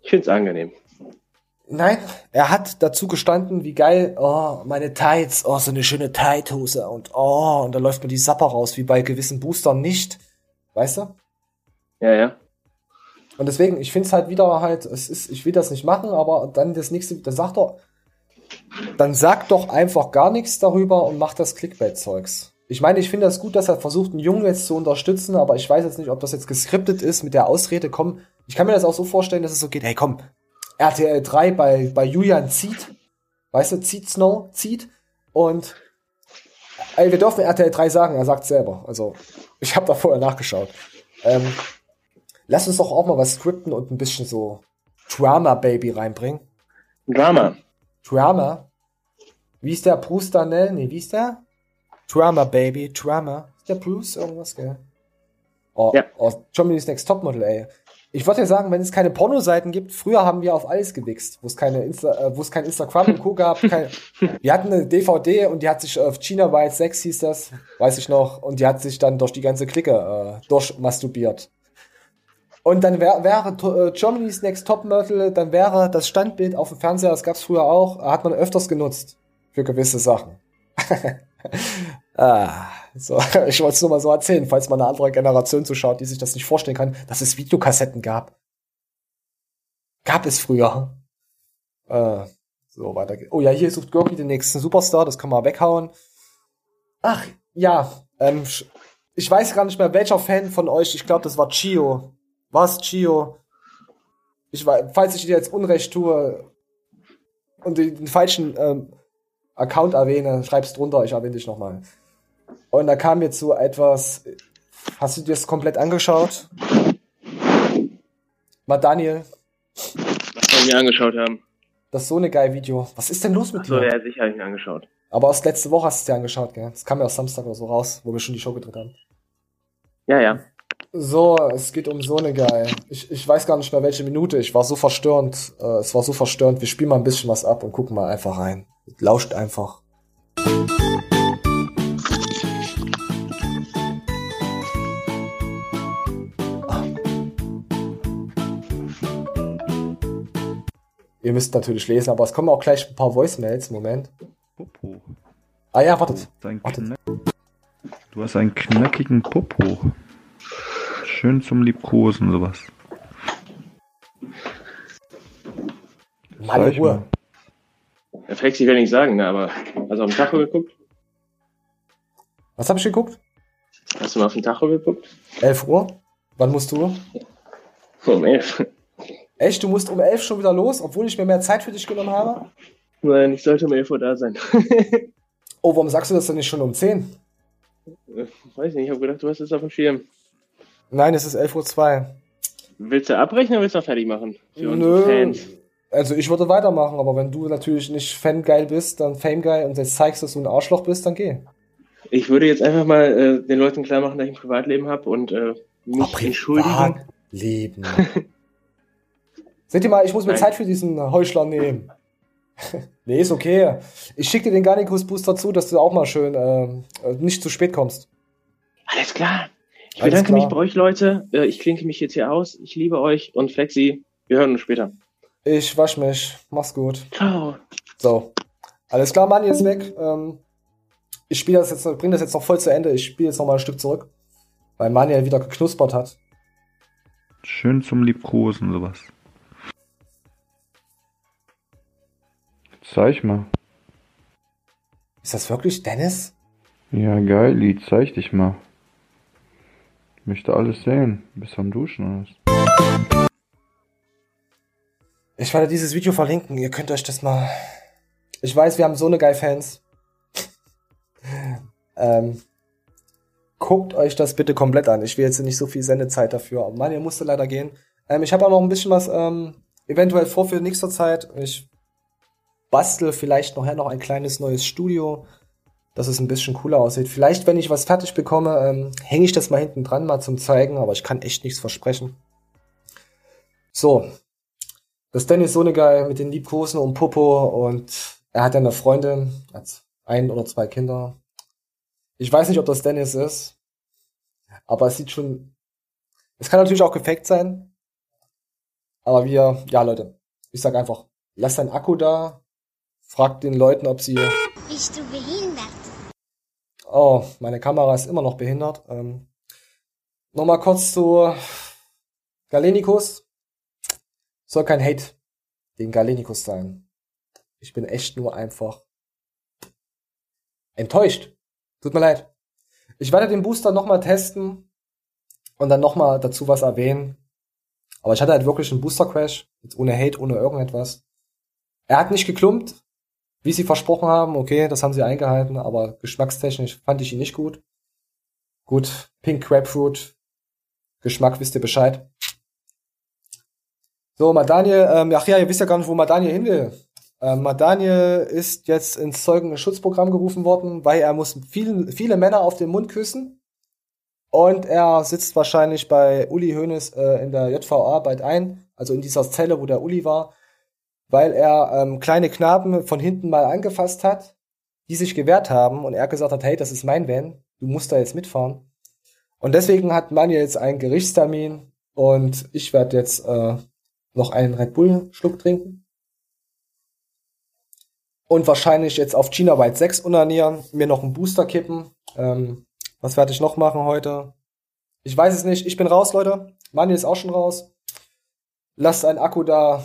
ich finde es angenehm. Nein, er hat dazu gestanden, wie geil, oh, meine Tights, oh, so eine schöne Tighthose und oh, und da läuft mir die Sapper raus, wie bei gewissen Boostern nicht. Weißt du? Ja, ja. Und deswegen, ich finde es halt wieder halt, es ist, ich will das nicht machen, aber dann das nächste, dann sagt doch, dann sag doch einfach gar nichts darüber und mach das Clickbait-Zeugs. Ich meine, ich finde das gut, dass er versucht, einen Jungen jetzt zu unterstützen, aber ich weiß jetzt nicht, ob das jetzt geskriptet ist mit der Ausrede, komm, ich kann mir das auch so vorstellen, dass es so geht, hey komm, RTL 3 bei, bei Julian zieht, weißt du, zieht Snow, zieht und ey, wir dürfen RTL 3 sagen, er sagt selber. Also, ich habe da vorher nachgeschaut. Ähm, lass uns doch auch mal was scripten und ein bisschen so Drama Baby reinbringen. Drama. Drama. Wie ist der Bruce Darnell? Nee, wie ist der? Drama Baby, Drama. Ist der Bruce irgendwas, gell? Oh, Ja. oh Germany's Next Topmodel, ey. Ich wollte ja sagen, wenn es keine Pornoseiten gibt, früher haben wir auf alles gewichst, wo es keine Insta, äh, wo es kein Instagram und Co. gab. Kein, wir hatten eine DVD und die hat sich auf China White Sex hieß das, weiß ich noch, und die hat sich dann durch die ganze Clique äh, durchmasturbiert. Und dann wär, wäre äh, Germany's Next Topmodel, dann wäre das Standbild auf dem Fernseher, das gab's früher auch, hat man öfters genutzt für gewisse Sachen. ah, so, ich wollte es nur mal so erzählen, falls mal eine andere Generation zuschaut, die sich das nicht vorstellen kann, dass es Videokassetten gab. Gab es früher. Äh, so, weiter geht's. Oh ja, hier sucht Gorki den nächsten Superstar, das kann man weghauen. Ach, ja, ähm, ich weiß gar nicht mehr, welcher Fan von euch, ich glaube, das war Chio. Was, Chio? Ich weiß, falls ich dir jetzt Unrecht tue und den, den falschen ähm, Account erwähne, schreib's drunter, ich erwähne dich nochmal. Und da kam jetzt so etwas. Hast du dir das komplett angeschaut? Mal Daniel, Was wir mir angeschaut haben. das ist so eine geile Video. Was ist denn los mit So, dir? ja, sicher habe ich mir angeschaut. Aber aus letzte Woche hast du es dir angeschaut, gell? Das kam ja aus Samstag oder so raus, wo wir schon die Show gedreht haben. Ja, ja. So, es geht um so eine geil. Ich, ich weiß gar nicht mehr welche Minute. Ich war so verstörend. Äh, es war so verstörend. Wir spielen mal ein bisschen was ab und gucken mal einfach rein. Lauscht einfach. Ihr müsst natürlich lesen, aber es kommen auch gleich ein paar Voicemails. Moment. Ah ja, wartet. Dein Wartet. Du hast einen knackigen Popo. Schön zum Liebkosen, sowas. Meine mal. Der Flexi will nicht sagen, ne, aber hast du auf den Tacho geguckt? Was habe ich geguckt? Hast du mal auf den Tacho geguckt? 11 Uhr. Wann musst du? Um elf. Echt, du musst um 11 schon wieder los, obwohl ich mir mehr Zeit für dich genommen habe? Nein, ich sollte um 11 Uhr da sein. Oh, warum sagst du das denn nicht schon um 10? Äh, Weiß nicht, ich habe gedacht, du hast es auf dem Schirm. Nein, es ist 11.02 Uhr. Willst du abbrechen oder willst du noch fertig machen? Für Nö. Fans. Also ich würde weitermachen, aber wenn du natürlich nicht Fangeil bist, dann Famegeil und jetzt zeigst, dass du ein Arschloch bist, dann geh. Ich würde jetzt einfach mal äh, den Leuten klar machen, dass ich ein Privatleben habe und äh, mich entschuldigen. Leben. Seht ihr mal, ich muss mir Nein. Zeit für diesen Heuchler nehmen. nee, ist okay. Ich schicke dir den Garnicus Booster zu, dass du auch mal schön ähm, äh, nicht zu spät kommst. Alles klar. Ich Alles bedanke klar. mich bei euch, Leute. Äh, Ich klinke mich jetzt hier aus. Ich liebe euch und Flexi. Wir hören uns später. Ich wasch mich. Mach's gut. Ciao. So. Alles klar, Manni ist weg. Ähm, ich spiele das jetzt, bring das jetzt noch voll zu Ende. Ich spiele jetzt noch mal ein Stück zurück. Weil Manuel wieder geknuspert hat. Schön zum Liebkosen, sowas. Zeig mal. Ist das wirklich Dennis? Ja, geil, Lied, zeig dich mal. Ich möchte alles sehen. Bis am Duschen alles. Ich werde dieses Video verlinken. Ihr könnt euch das mal. Ich weiß, wir haben so eine geil Fans. ähm, guckt euch das bitte komplett an. Ich will jetzt nicht so viel Sendezeit dafür. Aber Manuel musste leider gehen. Ähm, ich habe auch noch ein bisschen was ähm, eventuell vor für nächste Zeit. Ich bastel vielleicht nachher noch ein kleines neues Studio, dass es ein bisschen cooler aussieht. Vielleicht, wenn ich was fertig bekomme, ähm, hänge ich das mal hinten dran, mal zum Zeigen. Aber ich kann echt nichts versprechen. So, das Dennis so eine geil mit den Liebkosen und Popo und er hat ja eine Freundin, hat ein oder zwei Kinder. Ich weiß nicht, ob das Dennis ist, aber es sieht schon, es kann natürlich auch gefaked sein, aber wir, ja Leute, ich sag einfach, lasst deinen Akku da, fragt den Leuten, ob sie, Bist du behindert? oh, meine Kamera ist immer noch behindert. Ähm, Nochmal kurz zu Galenikus. Soll kein Hate gegen Galenikus sein. Ich bin echt nur einfach enttäuscht. Tut mir leid. Ich werde den Booster nochmal testen und dann nochmal dazu was erwähnen. Aber ich hatte halt wirklich einen Booster-Crash. Jetzt ohne Hate, ohne irgendetwas. Er hat nicht geklumpt, wie sie versprochen haben. Okay, das haben sie eingehalten, aber geschmackstechnisch fand ich ihn nicht gut. Gut, Pink Grapefruit. Geschmack wisst ihr Bescheid. So, Madaniel, ähm, ach ja, ihr wisst ja gar nicht, wo Madaniel hin will. Ähm, Madaniel ist jetzt ins Zeugenschutzprogramm gerufen worden, weil er muss vielen, viele Männer auf den Mund küssen. Und er sitzt wahrscheinlich bei Uli Hoeneß äh, in der JVA bald ein, also in dieser Zelle, wo der Uli war, weil er ähm, kleine Knaben von hinten mal angefasst hat, die sich gewehrt haben und er gesagt hat, hey, das ist mein Van, du musst da jetzt mitfahren. Und deswegen hat Manuel jetzt einen Gerichtstermin und ich werde jetzt äh, noch einen Red Bull Schluck trinken. Und wahrscheinlich jetzt auf China White 6 unanieren, mir noch einen Booster kippen. Ähm, was werde ich noch machen heute? Ich weiß es nicht. Ich bin raus, Leute. Manuel ist auch schon raus. Lasst einen Akku da.